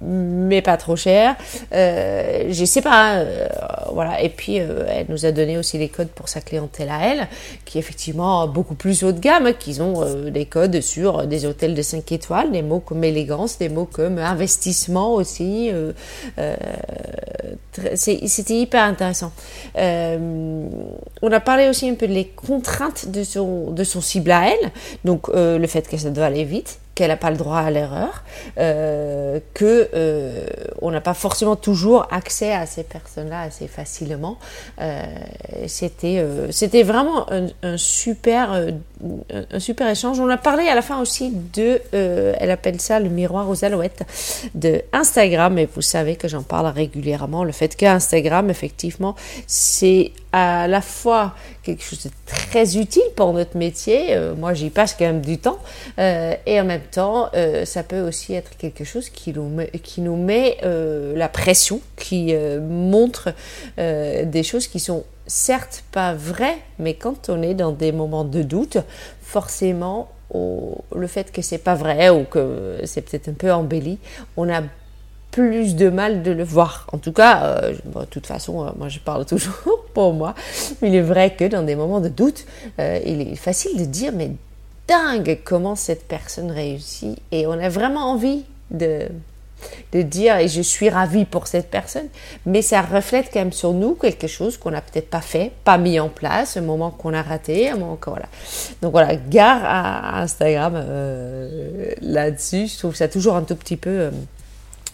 mais pas trop cher. Euh, je sais pas, euh, voilà. Et puis euh, elle nous a donné aussi les codes pour sa clientèle à elle, qui est effectivement beaucoup plus haut de gamme, qu'ils ont euh, des codes sur des hôtels de 5 étoiles, des mots comme élégance, des mots comme investissement aussi. C'était hyper intéressant. on a parlé aussi un peu des contraintes de son, de son cible à elle, donc le fait que ça doit aller vite qu'elle n'a pas le droit à l'erreur, euh, que euh, on n'a pas forcément toujours accès à ces personnes-là assez facilement. Euh, c'était euh, c'était vraiment un, un super euh, un super échange. On a parlé à la fin aussi de, elle appelle ça le miroir aux alouettes de Instagram, et vous savez que j'en parle régulièrement. Le fait qu'Instagram, effectivement, c'est à la fois quelque chose de très utile pour notre métier. moi, j'y passe quand même du temps, et en même temps, euh, ça peut aussi être quelque chose qui nous met, euh, la pression, qui euh, montre des choses qui sont certes pas vraies, mais quand on est dans des moments de doute, forcément, le fait que c'est pas vrai ou que c'est peut-être un peu embelli, on a plus de mal de le voir. En tout cas, de toute façon, moi je parle toujours pour moi, il est vrai que dans des moments de doute, il est facile de dire mais dingue comment cette personne réussit. Et on a vraiment envie de, de dire, et je suis ravie pour cette personne, mais ça reflète quand même sur nous quelque chose qu'on n'a peut-être pas fait, pas mis en place, un moment qu'on a raté, un moment que voilà. Donc voilà, gare à Instagram euh, là-dessus, je trouve ça toujours un tout petit peu... Euh,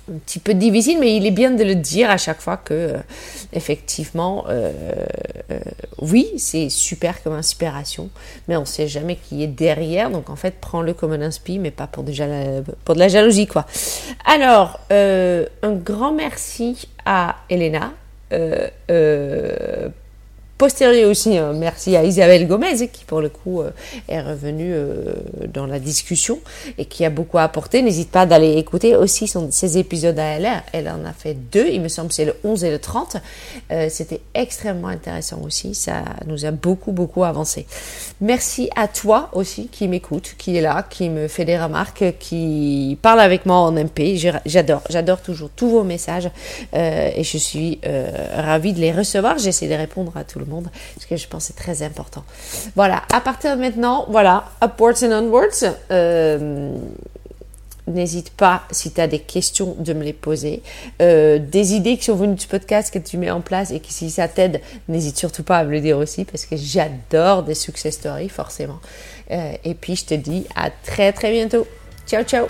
un petit peu difficile, mais il est bien de le dire à chaque fois que, euh, effectivement, euh, euh, oui, c'est super comme inspiration, mais on ne sait jamais qui est derrière. Donc, en fait, prends-le comme un inspi, mais pas pour, déjà pour de la jalousie, quoi. Alors, un grand merci à Elena Postérieur aussi, hein, merci à Isabelle Gomez qui pour le coup euh, est revenue euh, dans la discussion et qui a beaucoup apporté. N'hésite pas d'aller écouter aussi son, ses épisodes à elle. Elle en a fait deux, il me semble c'est le 11 et le 30. Euh, c'était extrêmement intéressant aussi, ça nous a beaucoup beaucoup avancé. Merci à toi aussi qui m'écoute, qui est là, qui me fait des remarques, qui parle avec moi en MP. J'adore, j'adore toujours tous vos messages et je suis ravie de les recevoir. J'essaie de répondre à tout le monde monde, parce que je pense c'est très important. Voilà, à partir de maintenant, voilà, upwards and onwards. Euh, n'hésite pas, si tu as des questions, de me les poser. Euh, des idées qui sont venues ce podcast que tu mets en place et que si ça t'aide, n'hésite surtout pas à me le dire aussi parce que j'adore des success stories, forcément. Euh, et puis, je te dis à très très bientôt. Ciao, ciao